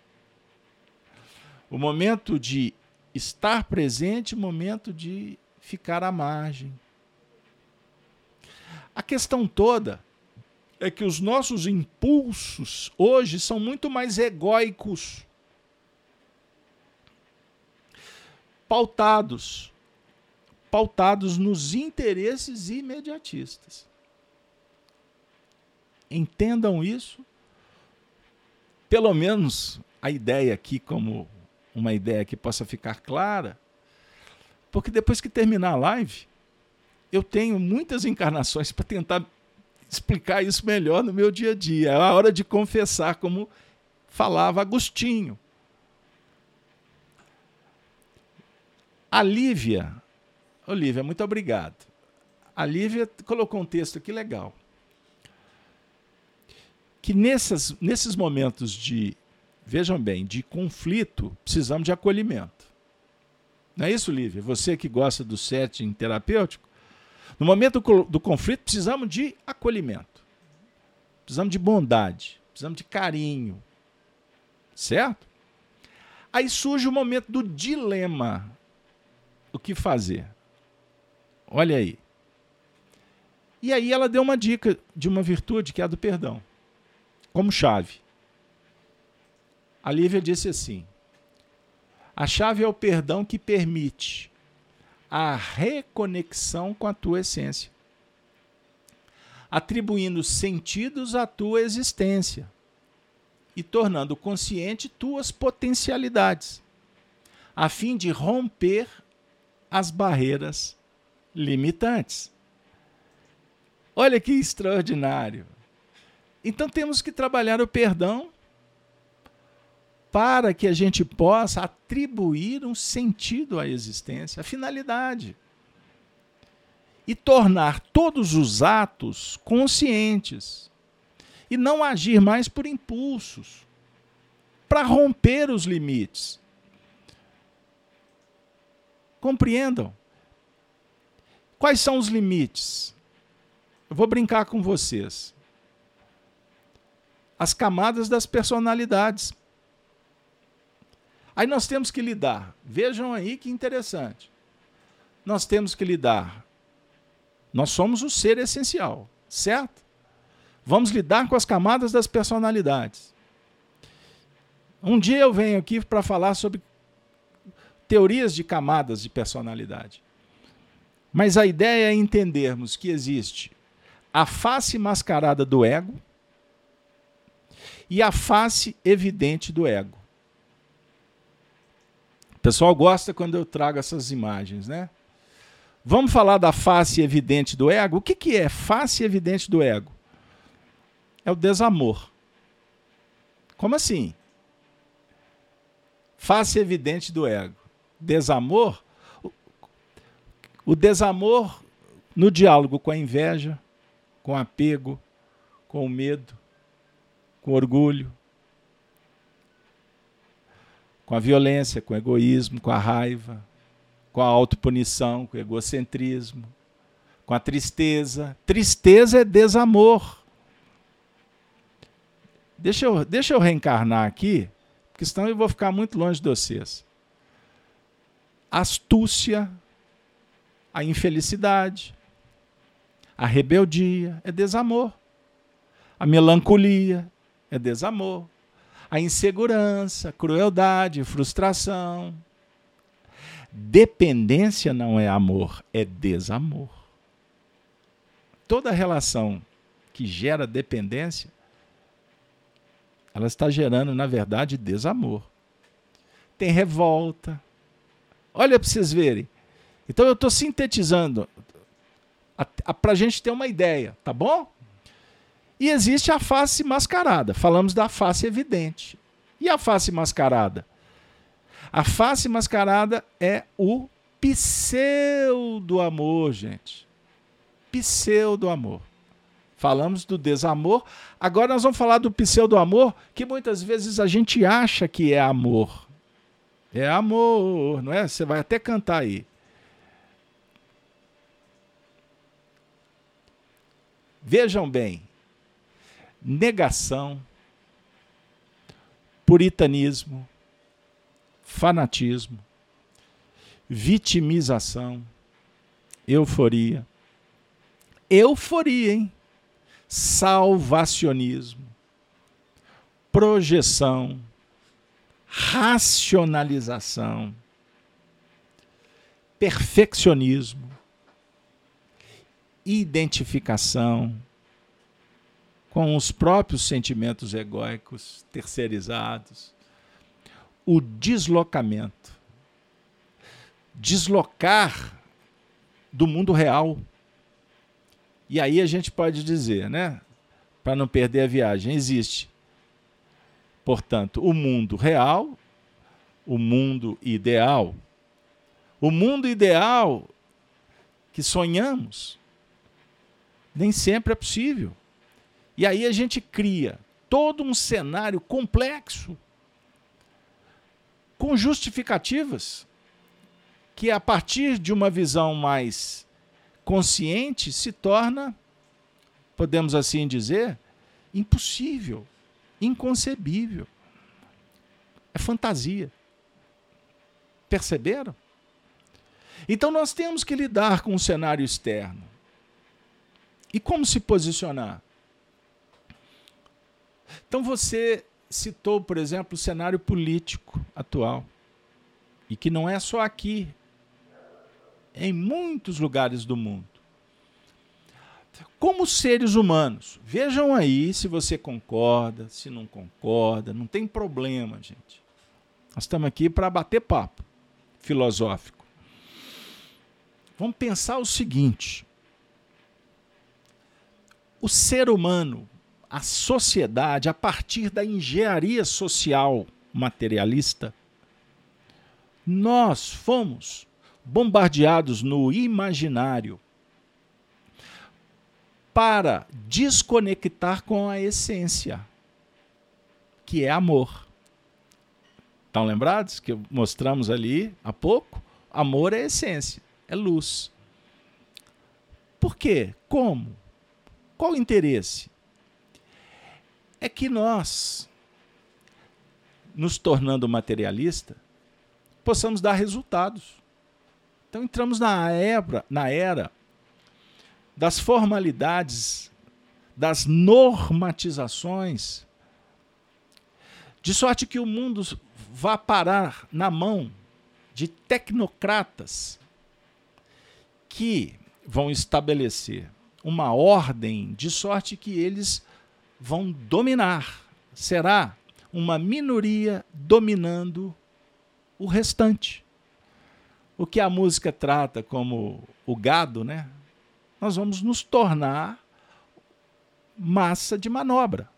O momento de estar presente, o momento de ficar à margem. A questão toda é que os nossos impulsos hoje são muito mais egóicos, pautados, pautados nos interesses imediatistas. Entendam isso, pelo menos a ideia aqui como uma ideia que possa ficar clara, porque depois que terminar a live, eu tenho muitas encarnações [LAUGHS] para tentar explicar isso melhor no meu dia a dia. É a hora de confessar, como falava Agostinho. A Lívia, Olívia, muito obrigado. A Lívia colocou um texto aqui legal. Que nessas, nesses momentos de, vejam bem, de conflito, precisamos de acolhimento. Não é isso, Lívia? Você que gosta do setting terapêutico, no momento do conflito, precisamos de acolhimento. Precisamos de bondade. Precisamos de carinho. Certo? Aí surge o momento do dilema. O que fazer? Olha aí. E aí ela deu uma dica de uma virtude que é a do perdão, como chave. A Lívia disse assim: a chave é o perdão que permite a reconexão com a tua essência, atribuindo sentidos à tua existência e tornando consciente tuas potencialidades, a fim de romper as barreiras limitantes. Olha que extraordinário. Então temos que trabalhar o perdão para que a gente possa atribuir um sentido à existência, a finalidade. E tornar todos os atos conscientes. E não agir mais por impulsos, para romper os limites. Compreendam? Quais são os limites? Eu vou brincar com vocês. As camadas das personalidades. Aí nós temos que lidar. Vejam aí que interessante. Nós temos que lidar. Nós somos o ser essencial, certo? Vamos lidar com as camadas das personalidades. Um dia eu venho aqui para falar sobre teorias de camadas de personalidade. Mas a ideia é entendermos que existe a face mascarada do ego e a face evidente do ego pessoal gosta quando eu trago essas imagens, né? Vamos falar da face evidente do ego? O que, que é face evidente do ego? é o desamor. Como assim? Face evidente do ego. Desamor? O desamor no diálogo com a inveja, com apego, com o medo, com orgulho, com a violência, com o egoísmo, com a raiva, com a autopunição, com o egocentrismo, com a tristeza. Tristeza é desamor. Deixa eu, deixa eu reencarnar aqui, porque senão eu vou ficar muito longe de vocês. Astúcia, a infelicidade, a rebeldia é desamor. A melancolia é desamor a insegurança, crueldade, frustração. Dependência não é amor, é desamor. Toda relação que gera dependência, ela está gerando, na verdade, desamor. Tem revolta. Olha para vocês verem. Então eu estou sintetizando para a gente ter uma ideia, tá bom? E existe a face mascarada. Falamos da face evidente. E a face mascarada? A face mascarada é o pseudo-amor, gente. Pseudo-amor. Falamos do desamor. Agora nós vamos falar do pseudo-amor, que muitas vezes a gente acha que é amor. É amor, não é? Você vai até cantar aí. Vejam bem, negação, puritanismo, fanatismo, vitimização, euforia. Euforia, hein? Salvacionismo, projeção, racionalização, perfeccionismo, identificação, com os próprios sentimentos egóicos terceirizados, o deslocamento. Deslocar do mundo real. E aí a gente pode dizer, né? Para não perder a viagem, existe, portanto, o mundo real, o mundo ideal. O mundo ideal que sonhamos nem sempre é possível. E aí a gente cria todo um cenário complexo, com justificativas, que a partir de uma visão mais consciente se torna, podemos assim dizer, impossível, inconcebível. É fantasia. Perceberam? Então nós temos que lidar com o cenário externo. E como se posicionar? Então você citou, por exemplo, o cenário político atual. E que não é só aqui, em muitos lugares do mundo. Como seres humanos, vejam aí se você concorda, se não concorda, não tem problema, gente. Nós estamos aqui para bater papo filosófico. Vamos pensar o seguinte: o ser humano a sociedade a partir da engenharia social materialista, nós fomos bombardeados no imaginário para desconectar com a essência, que é amor. Estão lembrados que mostramos ali há pouco? Amor é essência, é luz. Por quê? Como? Qual o interesse? É que nós, nos tornando materialista, possamos dar resultados. Então entramos na era, na era das formalidades, das normatizações, de sorte que o mundo vá parar na mão de tecnocratas que vão estabelecer uma ordem de sorte que eles vão dominar. Será uma minoria dominando o restante. O que a música trata como o gado, né? Nós vamos nos tornar massa de manobra.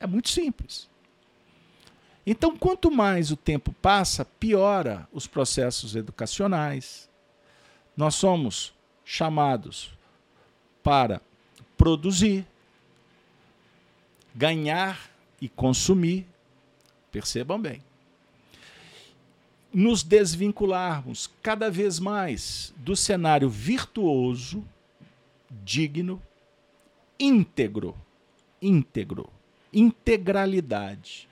É muito simples. Então, quanto mais o tempo passa, piora os processos educacionais. Nós somos chamados para produzir, ganhar e consumir. Percebam bem. Nos desvincularmos cada vez mais do cenário virtuoso, digno, íntegro, íntegro, integralidade.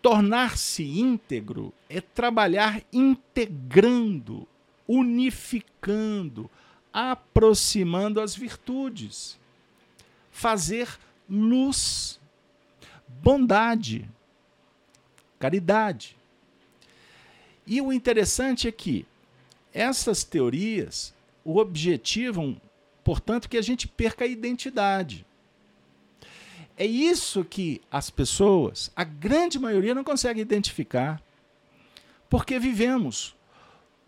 Tornar-se íntegro é trabalhar integrando, unificando, aproximando as virtudes. Fazer luz, bondade, caridade. E o interessante é que essas teorias o objetivam, portanto, que a gente perca a identidade. É isso que as pessoas, a grande maioria, não consegue identificar. Porque vivemos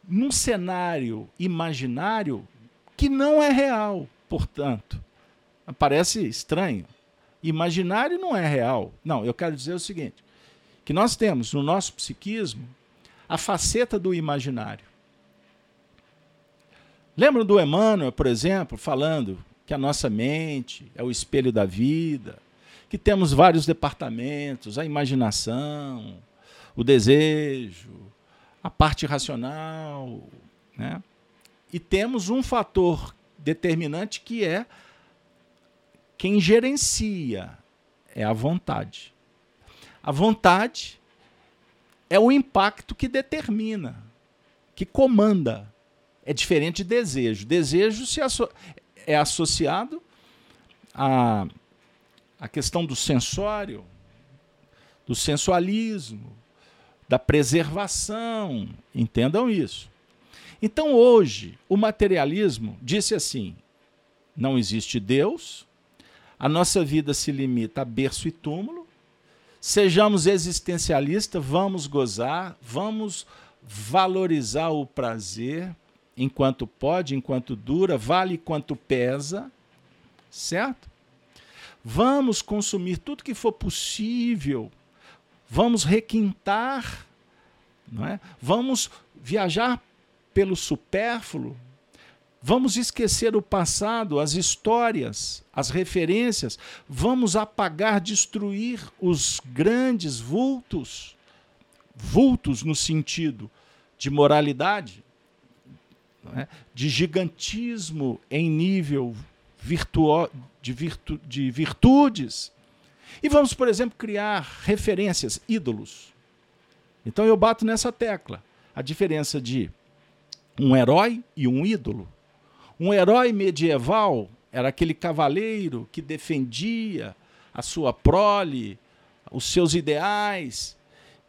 num cenário imaginário que não é real, portanto. Parece estranho. Imaginário não é real. Não, eu quero dizer o seguinte: que nós temos no nosso psiquismo a faceta do imaginário. Lembram do Emmanuel, por exemplo, falando que a nossa mente é o espelho da vida, que temos vários departamentos, a imaginação, o desejo, a parte racional, né? E temos um fator determinante que é quem gerencia é a vontade. A vontade é o impacto que determina, que comanda. É diferente de desejo. Desejo se asso é associado a a questão do sensório, do sensualismo, da preservação. Entendam isso. Então, hoje, o materialismo disse assim: não existe Deus, a nossa vida se limita a berço e túmulo, sejamos existencialistas, vamos gozar, vamos valorizar o prazer enquanto pode, enquanto dura, vale quanto pesa, certo? Vamos consumir tudo que for possível. Vamos requintar, não é? Vamos viajar pelo supérfluo. Vamos esquecer o passado, as histórias, as referências. Vamos apagar, destruir os grandes vultos vultos no sentido de moralidade, é? de gigantismo em nível virtuo, de, virtu, de virtudes. E vamos, por exemplo, criar referências, ídolos. Então eu bato nessa tecla. A diferença de um herói e um ídolo. Um herói medieval era aquele cavaleiro que defendia a sua prole, os seus ideais,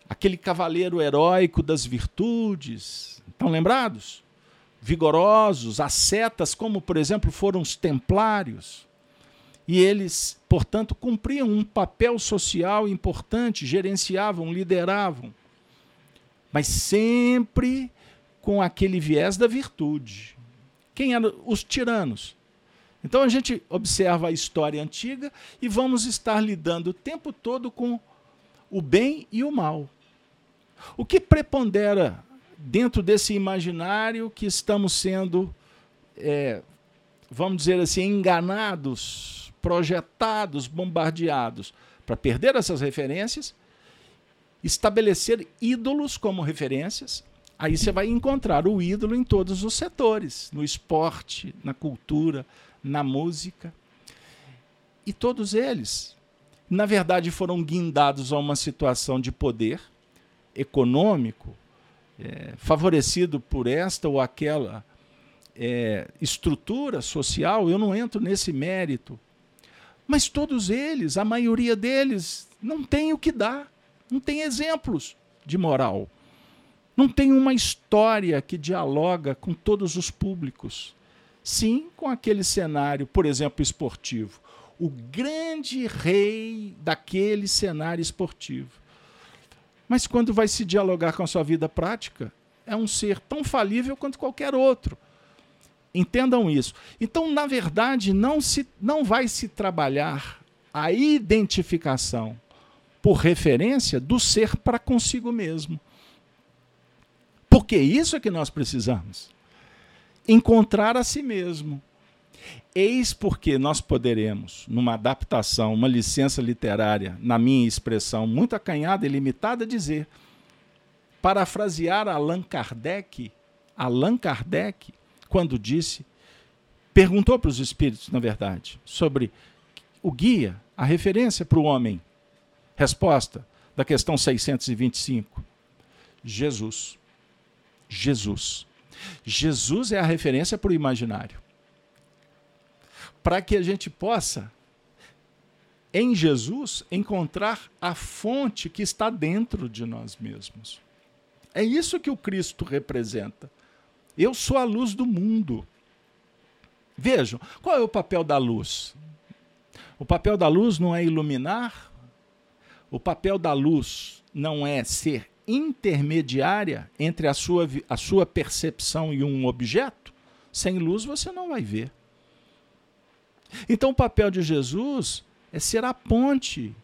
aquele cavaleiro heróico das virtudes. Estão lembrados? vigorosos, ascetas, como por exemplo foram os templários. E eles, portanto, cumpriam um papel social importante, gerenciavam, lideravam, mas sempre com aquele viés da virtude. Quem eram os tiranos? Então a gente observa a história antiga e vamos estar lidando o tempo todo com o bem e o mal. O que prepondera dentro desse imaginário que estamos sendo, é, vamos dizer assim, enganados, projetados, bombardeados, para perder essas referências, estabelecer ídolos como referências. Aí você vai encontrar o ídolo em todos os setores, no esporte, na cultura, na música. E todos eles, na verdade, foram guindados a uma situação de poder econômico, é, favorecido por esta ou aquela é, estrutura social, eu não entro nesse mérito. Mas todos eles, a maioria deles, não tem o que dar, não tem exemplos de moral. Não tem uma história que dialoga com todos os públicos. Sim, com aquele cenário, por exemplo, esportivo. O grande rei daquele cenário esportivo. Mas quando vai se dialogar com a sua vida prática, é um ser tão falível quanto qualquer outro. Entendam isso. Então, na verdade, não, se, não vai se trabalhar a identificação por referência do ser para consigo mesmo. Porque isso é que nós precisamos. Encontrar a si mesmo. Eis porque nós poderemos, numa adaptação, uma licença literária, na minha expressão muito acanhada e limitada, dizer, parafrasear Allan Kardec, Allan Kardec, quando disse, perguntou para os espíritos, na verdade, sobre o guia, a referência para o homem. Resposta da questão 625. Jesus. Jesus. Jesus é a referência para o imaginário. Para que a gente possa, em Jesus, encontrar a fonte que está dentro de nós mesmos. É isso que o Cristo representa. Eu sou a luz do mundo. Vejam, qual é o papel da luz? O papel da luz não é iluminar, o papel da luz não é ser intermediária entre a sua, a sua percepção e um objeto. Sem luz você não vai ver. Então o papel de Jesus é ser a ponte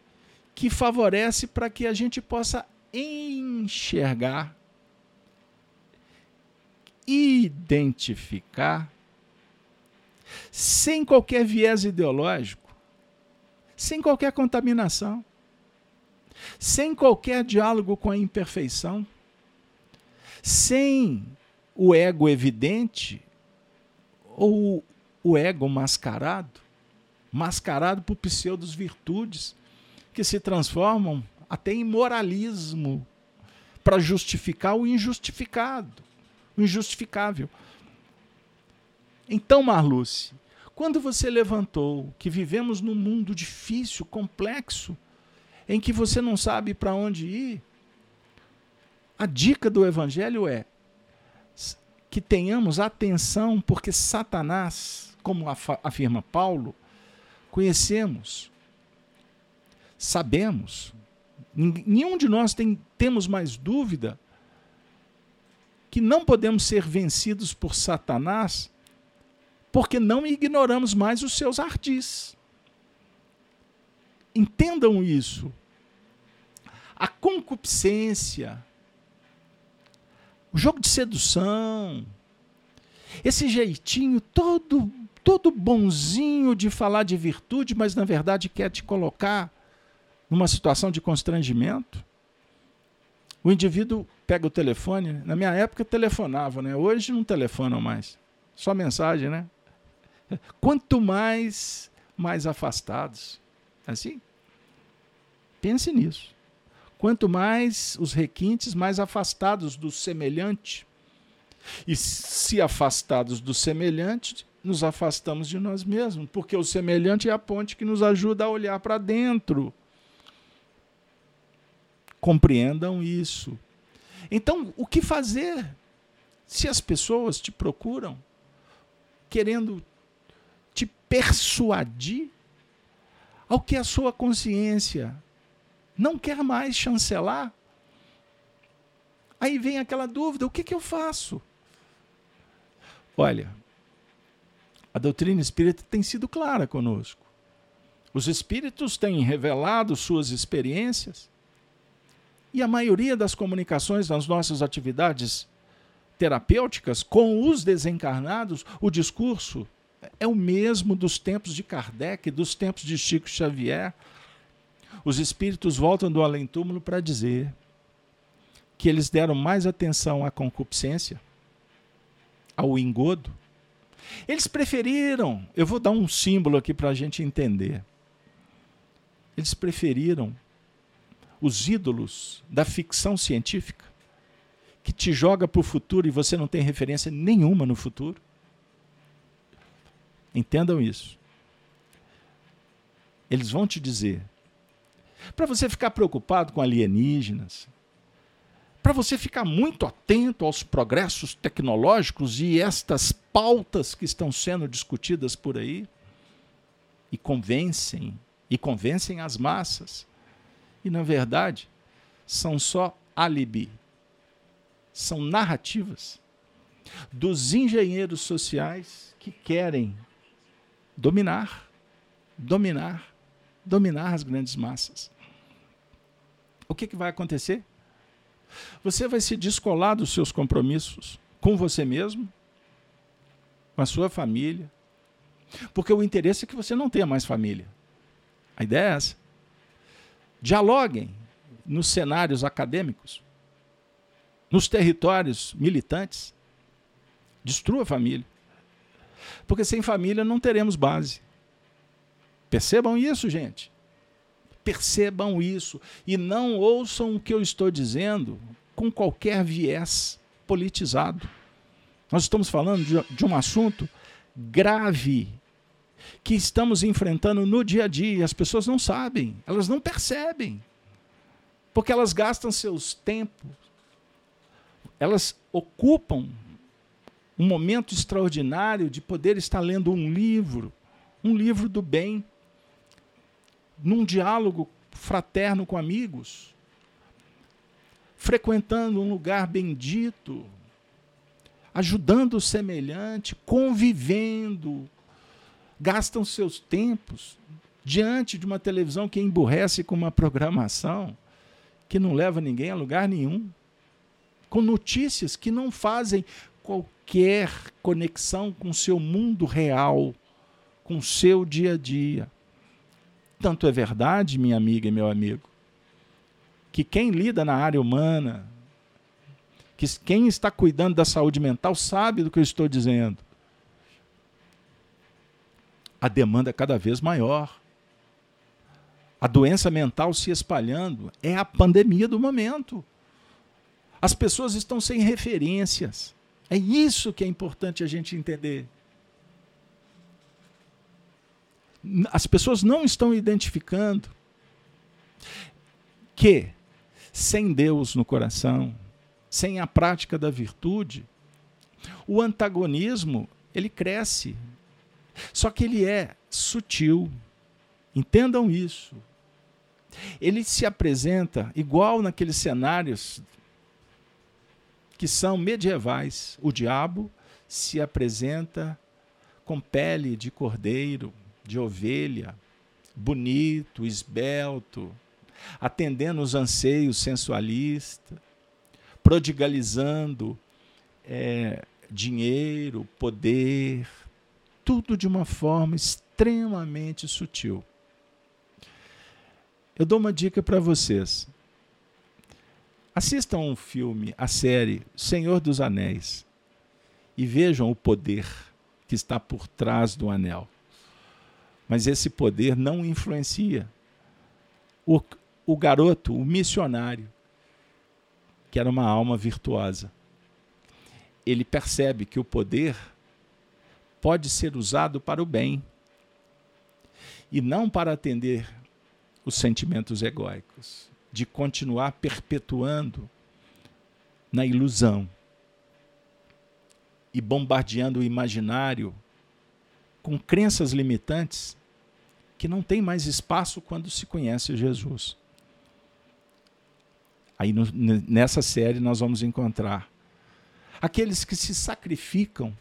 que favorece para que a gente possa enxergar identificar, sem qualquer viés ideológico, sem qualquer contaminação, sem qualquer diálogo com a imperfeição, sem o ego evidente ou o ego mascarado, mascarado por pseudos virtudes que se transformam até em moralismo para justificar o injustificado o injustificável. Então, Marluce, quando você levantou que vivemos num mundo difícil, complexo, em que você não sabe para onde ir, a dica do Evangelho é que tenhamos atenção, porque Satanás, como afirma Paulo, conhecemos, sabemos, nenhum de nós tem, temos mais dúvida que não podemos ser vencidos por Satanás porque não ignoramos mais os seus ardis. Entendam isso. A concupiscência, o jogo de sedução, esse jeitinho todo todo bonzinho de falar de virtude, mas na verdade quer te colocar numa situação de constrangimento. O indivíduo pega o telefone, na minha época telefonava, né? Hoje não telefonam mais. Só mensagem, né? Quanto mais, mais afastados. Assim? Pense nisso. Quanto mais os requintes, mais afastados do semelhante. E se afastados do semelhante, nos afastamos de nós mesmos, porque o semelhante é a ponte que nos ajuda a olhar para dentro. Compreendam isso. Então, o que fazer se as pessoas te procuram querendo te persuadir ao que a sua consciência não quer mais chancelar? Aí vem aquela dúvida: o que, que eu faço? Olha, a doutrina espírita tem sido clara conosco. Os espíritos têm revelado suas experiências e a maioria das comunicações nas nossas atividades terapêuticas com os desencarnados, o discurso é o mesmo dos tempos de Kardec, dos tempos de Chico Xavier. Os espíritos voltam do além-túmulo para dizer que eles deram mais atenção à concupiscência, ao engodo. Eles preferiram, eu vou dar um símbolo aqui para a gente entender. Eles preferiram os ídolos da ficção científica, que te joga para o futuro e você não tem referência nenhuma no futuro. Entendam isso. Eles vão te dizer. Para você ficar preocupado com alienígenas, para você ficar muito atento aos progressos tecnológicos e estas pautas que estão sendo discutidas por aí, e convencem, e convencem as massas e, na verdade, são só alibi. São narrativas. dos engenheiros sociais que querem dominar, dominar, dominar as grandes massas. O que, que vai acontecer? Você vai se descolar dos seus compromissos com você mesmo, com a sua família, porque o interesse é que você não tenha mais família. A ideia é essa. Dialoguem nos cenários acadêmicos, nos territórios militantes. Destrua a família. Porque sem família não teremos base. Percebam isso, gente. Percebam isso. E não ouçam o que eu estou dizendo com qualquer viés politizado. Nós estamos falando de, um assunto grave que estamos enfrentando no dia a dia. As pessoas não sabem, elas não percebem. Porque elas gastam seus tempos, elas ocupam um momento extraordinário de poder estar lendo um livro, um livro do bem, num diálogo fraterno com amigos, frequentando um lugar bendito, ajudando o semelhante, convivendo, gastam seus tempos diante de uma televisão que emburrece com uma programação que não leva ninguém a lugar nenhum, com notícias que não fazem qualquer conexão com o seu mundo real, com o seu dia a dia. Tanto é verdade, minha amiga e meu amigo, que quem lida na área humana, que quem está cuidando da saúde mental sabe do que eu estou dizendo. A demanda é cada vez maior. A doença mental se espalhando é a pandemia do momento. As pessoas estão sem referências. É isso que é importante a gente entender. As pessoas não estão identificando que sem Deus no coração, sem a prática da virtude, o antagonismo ele cresce. Só que ele é sutil. Entendam isso. Ele se apresenta igual naqueles cenários que são medievais. O diabo se apresenta com pele de cordeiro, de ovelha, bonito, esbelto, atendendo os anseios sensualistas, prodigalizando é, dinheiro, poder, tudo de uma forma extremamente sutil. Eu dou uma dica para vocês. Assistam um filme, a série Senhor dos Anéis e vejam o poder que está por trás do anel. Mas esse poder não influencia. O, o garoto, o missionário, que era uma alma virtuosa, ele percebe que o poder pode ser usado para o bem e não para atender os sentimentos egóicos de continuar perpetuando na ilusão e bombardeando o imaginário com crenças limitantes que não tem mais espaço quando se conhece Jesus. Aí no, nessa série nós vamos encontrar aqueles que se sacrificam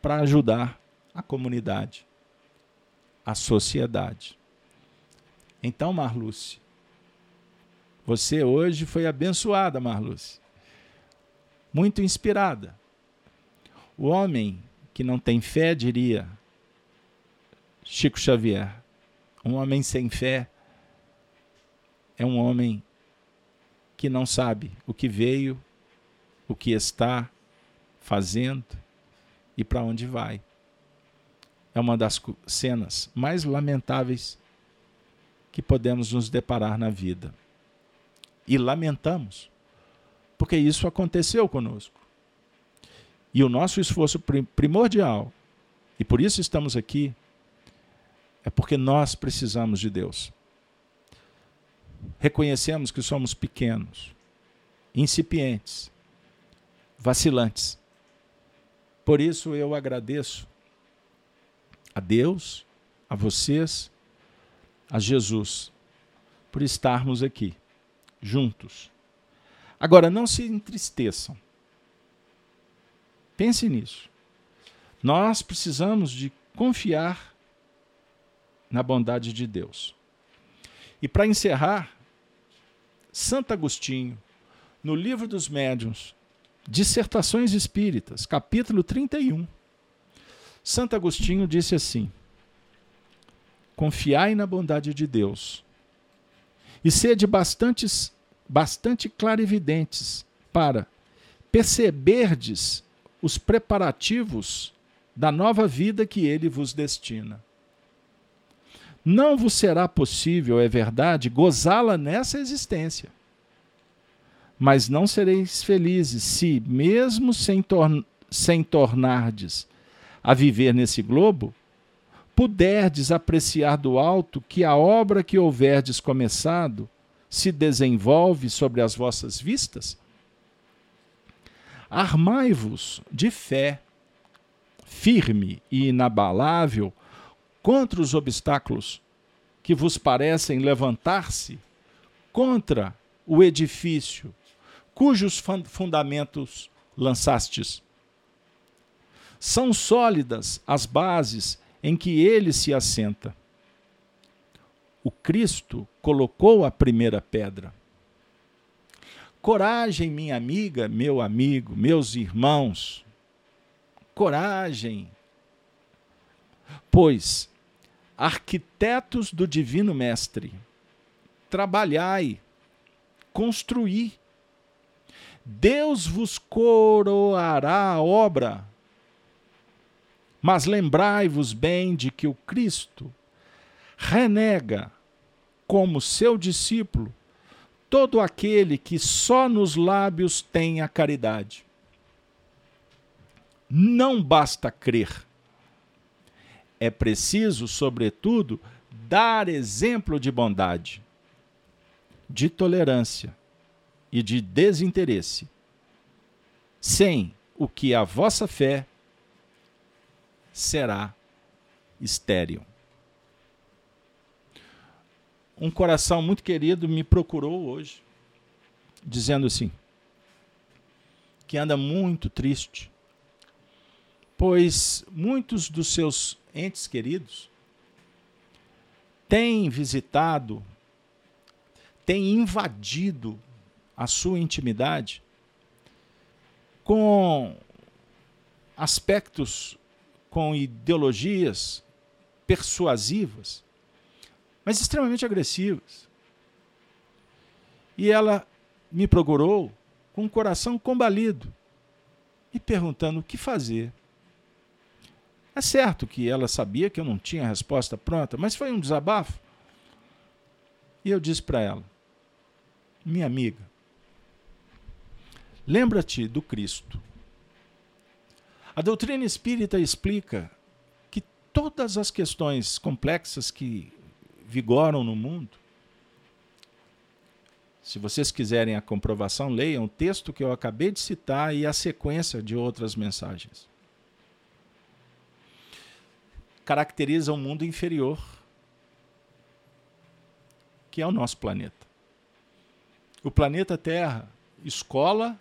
para ajudar a comunidade, a sociedade. Então, Marluce, você hoje foi abençoada, Marluce. Muito inspirada. O homem que não tem fé, diria Chico Xavier, um homem sem fé é um homem que não sabe o que veio, o que está fazendo e para onde vai. É uma das cenas mais lamentáveis que podemos nos deparar na vida e lamentamos, porque isso aconteceu conosco. E o nosso esforço primordial, e por isso estamos aqui, é porque nós precisamos de Deus. Reconhecemos que somos pequenos, incipientes, vacilantes. Por isso eu agradeço a Deus, a vocês, a Jesus, por estarmos aqui juntos. Agora, não se entristeçam. Pense nisso. Nós precisamos de confiar na bondade de Deus. E para encerrar, Santo Agostinho, no livro dos médiuns, Dissertações Espíritas, capítulo 31. Santo Agostinho disse assim: Confiai na bondade de Deus e sede bastantes, bastante clarividentes para perceberdes os preparativos da nova vida que ele vos destina. Não vos será possível, é verdade, gozá-la nessa existência. Mas não sereis felizes se, mesmo sem, tor sem tornardes a viver nesse globo, puderdes apreciar do alto que a obra que houverdes começado se desenvolve sobre as vossas vistas? Armai-vos de fé, firme e inabalável, contra os obstáculos que vos parecem levantar-se contra o edifício cujos fundamentos lançastes. São sólidas as bases em que ele se assenta. O Cristo colocou a primeira pedra. Coragem, minha amiga, meu amigo, meus irmãos. Coragem. Pois arquitetos do Divino Mestre, trabalhai, construí. Deus vos coroará a obra. Mas lembrai-vos bem de que o Cristo renega como seu discípulo todo aquele que só nos lábios tem a caridade. Não basta crer é preciso, sobretudo, dar exemplo de bondade, de tolerância e de desinteresse, sem o que a vossa fé será estéril. Um coração muito querido me procurou hoje, dizendo assim: que anda muito triste, pois muitos dos seus entes queridos têm visitado, têm invadido a sua intimidade com aspectos, com ideologias persuasivas, mas extremamente agressivas. E ela me procurou com o coração combalido, me perguntando o que fazer. É certo que ela sabia que eu não tinha a resposta pronta, mas foi um desabafo. E eu disse para ela: Minha amiga, lembra-te do Cristo. A doutrina espírita explica que todas as questões complexas que vigoram no mundo, se vocês quiserem a comprovação, leiam o texto que eu acabei de citar e a sequência de outras mensagens caracteriza o um mundo inferior, que é o nosso planeta. O planeta Terra, escola,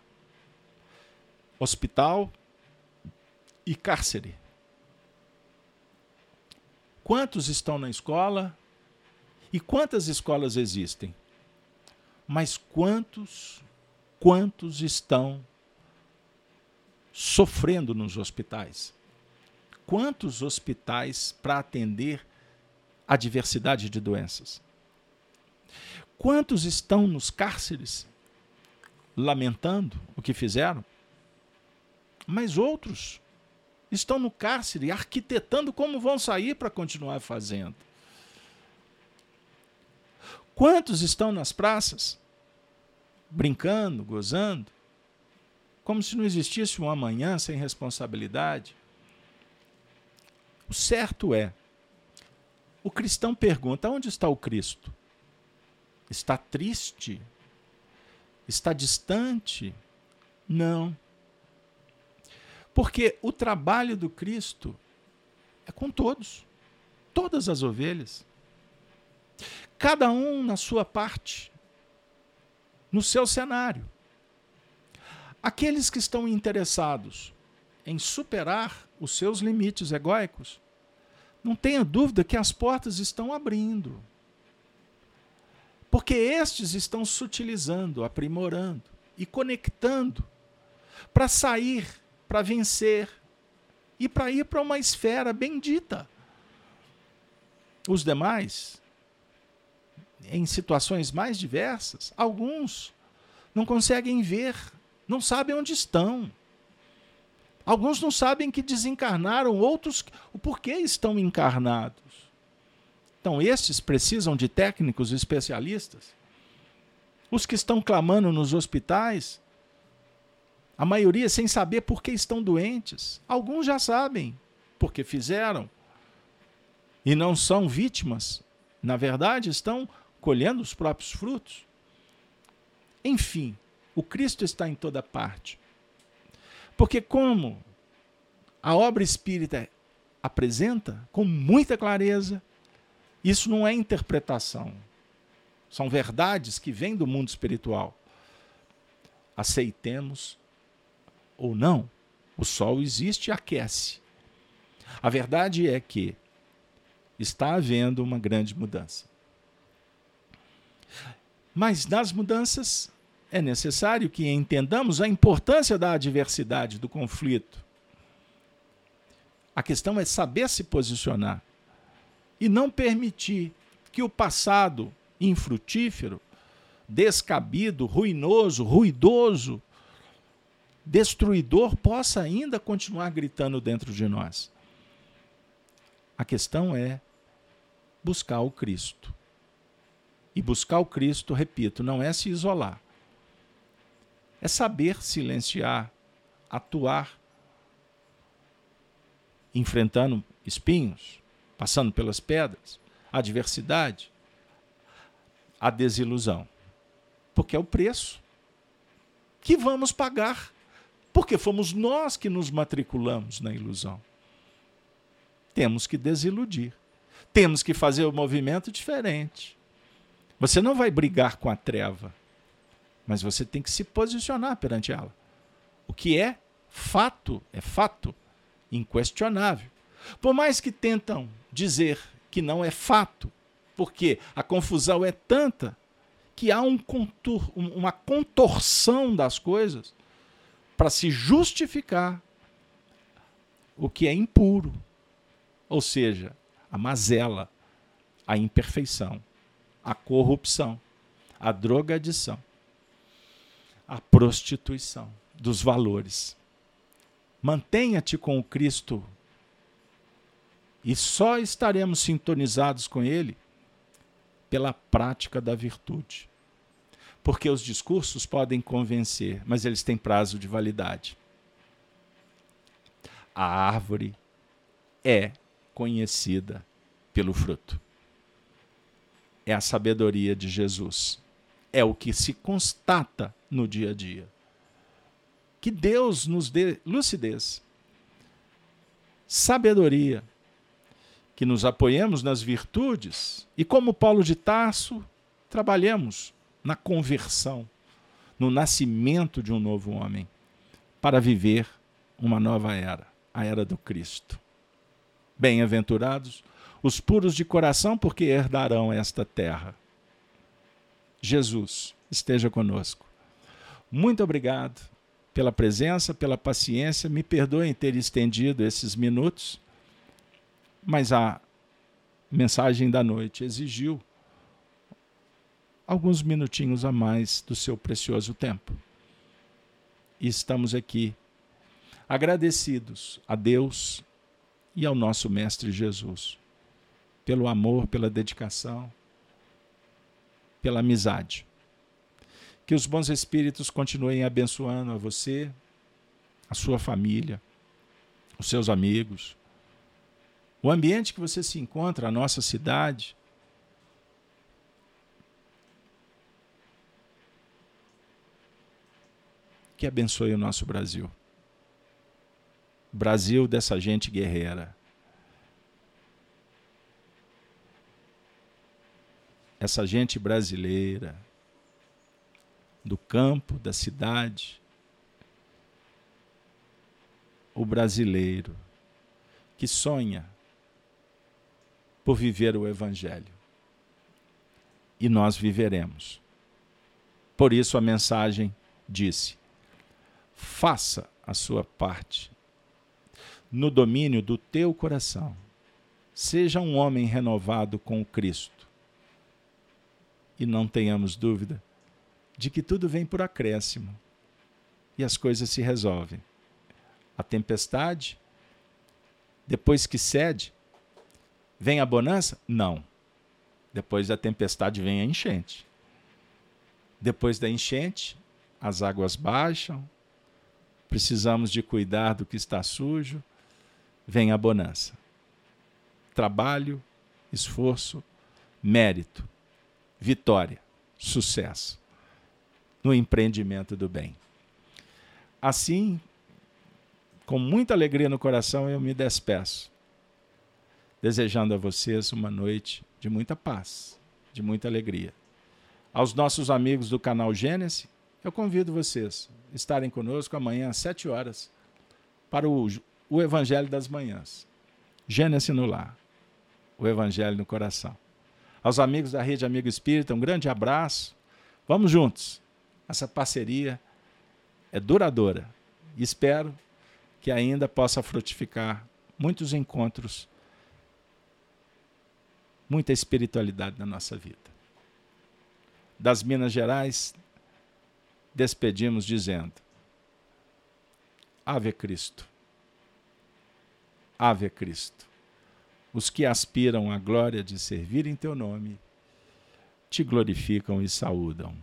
hospital e cárcere. Quantos estão na escola e quantas escolas existem? Mas quantos, quantos estão sofrendo nos hospitais? Quantos hospitais para atender a diversidade de doenças? Quantos estão nos cárceres lamentando o que fizeram? Mas outros estão no cárcere arquitetando como vão sair para continuar fazendo. Quantos estão nas praças brincando, gozando, como se não existisse um amanhã sem responsabilidade? O certo é, o cristão pergunta: onde está o Cristo? Está triste? Está distante? Não. Porque o trabalho do Cristo é com todos, todas as ovelhas. Cada um na sua parte, no seu cenário. Aqueles que estão interessados em superar os seus limites egóicos, não tenha dúvida que as portas estão abrindo. Porque estes estão sutilizando, aprimorando e conectando para sair, para vencer e para ir para uma esfera bendita. Os demais, em situações mais diversas, alguns não conseguem ver, não sabem onde estão. Alguns não sabem que desencarnaram, outros o porquê estão encarnados. Então, estes precisam de técnicos especialistas. Os que estão clamando nos hospitais, a maioria sem saber por que estão doentes. Alguns já sabem, porque fizeram. E não são vítimas. Na verdade, estão colhendo os próprios frutos. Enfim, o Cristo está em toda parte. Porque, como a obra espírita apresenta com muita clareza, isso não é interpretação. São verdades que vêm do mundo espiritual. Aceitemos ou não, o sol existe e aquece. A verdade é que está havendo uma grande mudança. Mas nas mudanças é necessário que entendamos a importância da adversidade, do conflito. A questão é saber se posicionar e não permitir que o passado infrutífero, descabido, ruinoso, ruidoso, destruidor possa ainda continuar gritando dentro de nós. A questão é buscar o Cristo. E buscar o Cristo, repito, não é se isolar é saber silenciar, atuar, enfrentando espinhos, passando pelas pedras, adversidade, a desilusão. Porque é o preço que vamos pagar, porque fomos nós que nos matriculamos na ilusão. Temos que desiludir. Temos que fazer o um movimento diferente. Você não vai brigar com a treva mas você tem que se posicionar perante ela. O que é fato, é fato, inquestionável. Por mais que tentam dizer que não é fato, porque a confusão é tanta que há um contur, uma contorção das coisas para se justificar o que é impuro, ou seja, a mazela, a imperfeição, a corrupção, a drogadição a prostituição dos valores. Mantenha-te com o Cristo e só estaremos sintonizados com Ele pela prática da virtude. Porque os discursos podem convencer, mas eles têm prazo de validade. A árvore é conhecida pelo fruto. É a sabedoria de Jesus. É o que se constata no dia a dia. Que Deus nos dê lucidez, sabedoria, que nos apoiemos nas virtudes e, como Paulo de Tarso, trabalhemos na conversão, no nascimento de um novo homem, para viver uma nova era, a era do Cristo. Bem-aventurados os puros de coração, porque herdarão esta terra. Jesus esteja conosco. Muito obrigado pela presença, pela paciência. Me perdoem ter estendido esses minutos, mas a mensagem da noite exigiu alguns minutinhos a mais do seu precioso tempo. E estamos aqui agradecidos a Deus e ao nosso Mestre Jesus pelo amor, pela dedicação, pela amizade. Que os bons espíritos continuem abençoando a você, a sua família, os seus amigos, o ambiente que você se encontra, a nossa cidade. Que abençoe o nosso Brasil. Brasil dessa gente guerreira. Essa gente brasileira do campo, da cidade, o brasileiro que sonha por viver o Evangelho. E nós viveremos. Por isso a mensagem disse: faça a sua parte no domínio do teu coração. Seja um homem renovado com Cristo. E não tenhamos dúvida de que tudo vem por acréscimo e as coisas se resolvem. A tempestade, depois que cede, vem a bonança? Não. Depois da tempestade vem a enchente. Depois da enchente, as águas baixam, precisamos de cuidar do que está sujo, vem a bonança. Trabalho, esforço, mérito, vitória, sucesso no empreendimento do bem. Assim, com muita alegria no coração, eu me despeço, desejando a vocês uma noite de muita paz, de muita alegria. Aos nossos amigos do canal Gênesis, eu convido vocês a estarem conosco amanhã às 7 horas para o, o Evangelho das Manhãs. Gênesis no lar, o Evangelho no coração. Aos amigos da Rede Amigo Espírita, um grande abraço. Vamos juntos. Essa parceria é duradoura. Espero que ainda possa frutificar muitos encontros, muita espiritualidade na nossa vida. Das Minas Gerais, despedimos dizendo: Ave Cristo. Ave Cristo. Os que aspiram à glória de servir em teu nome, te glorificam e saúdam.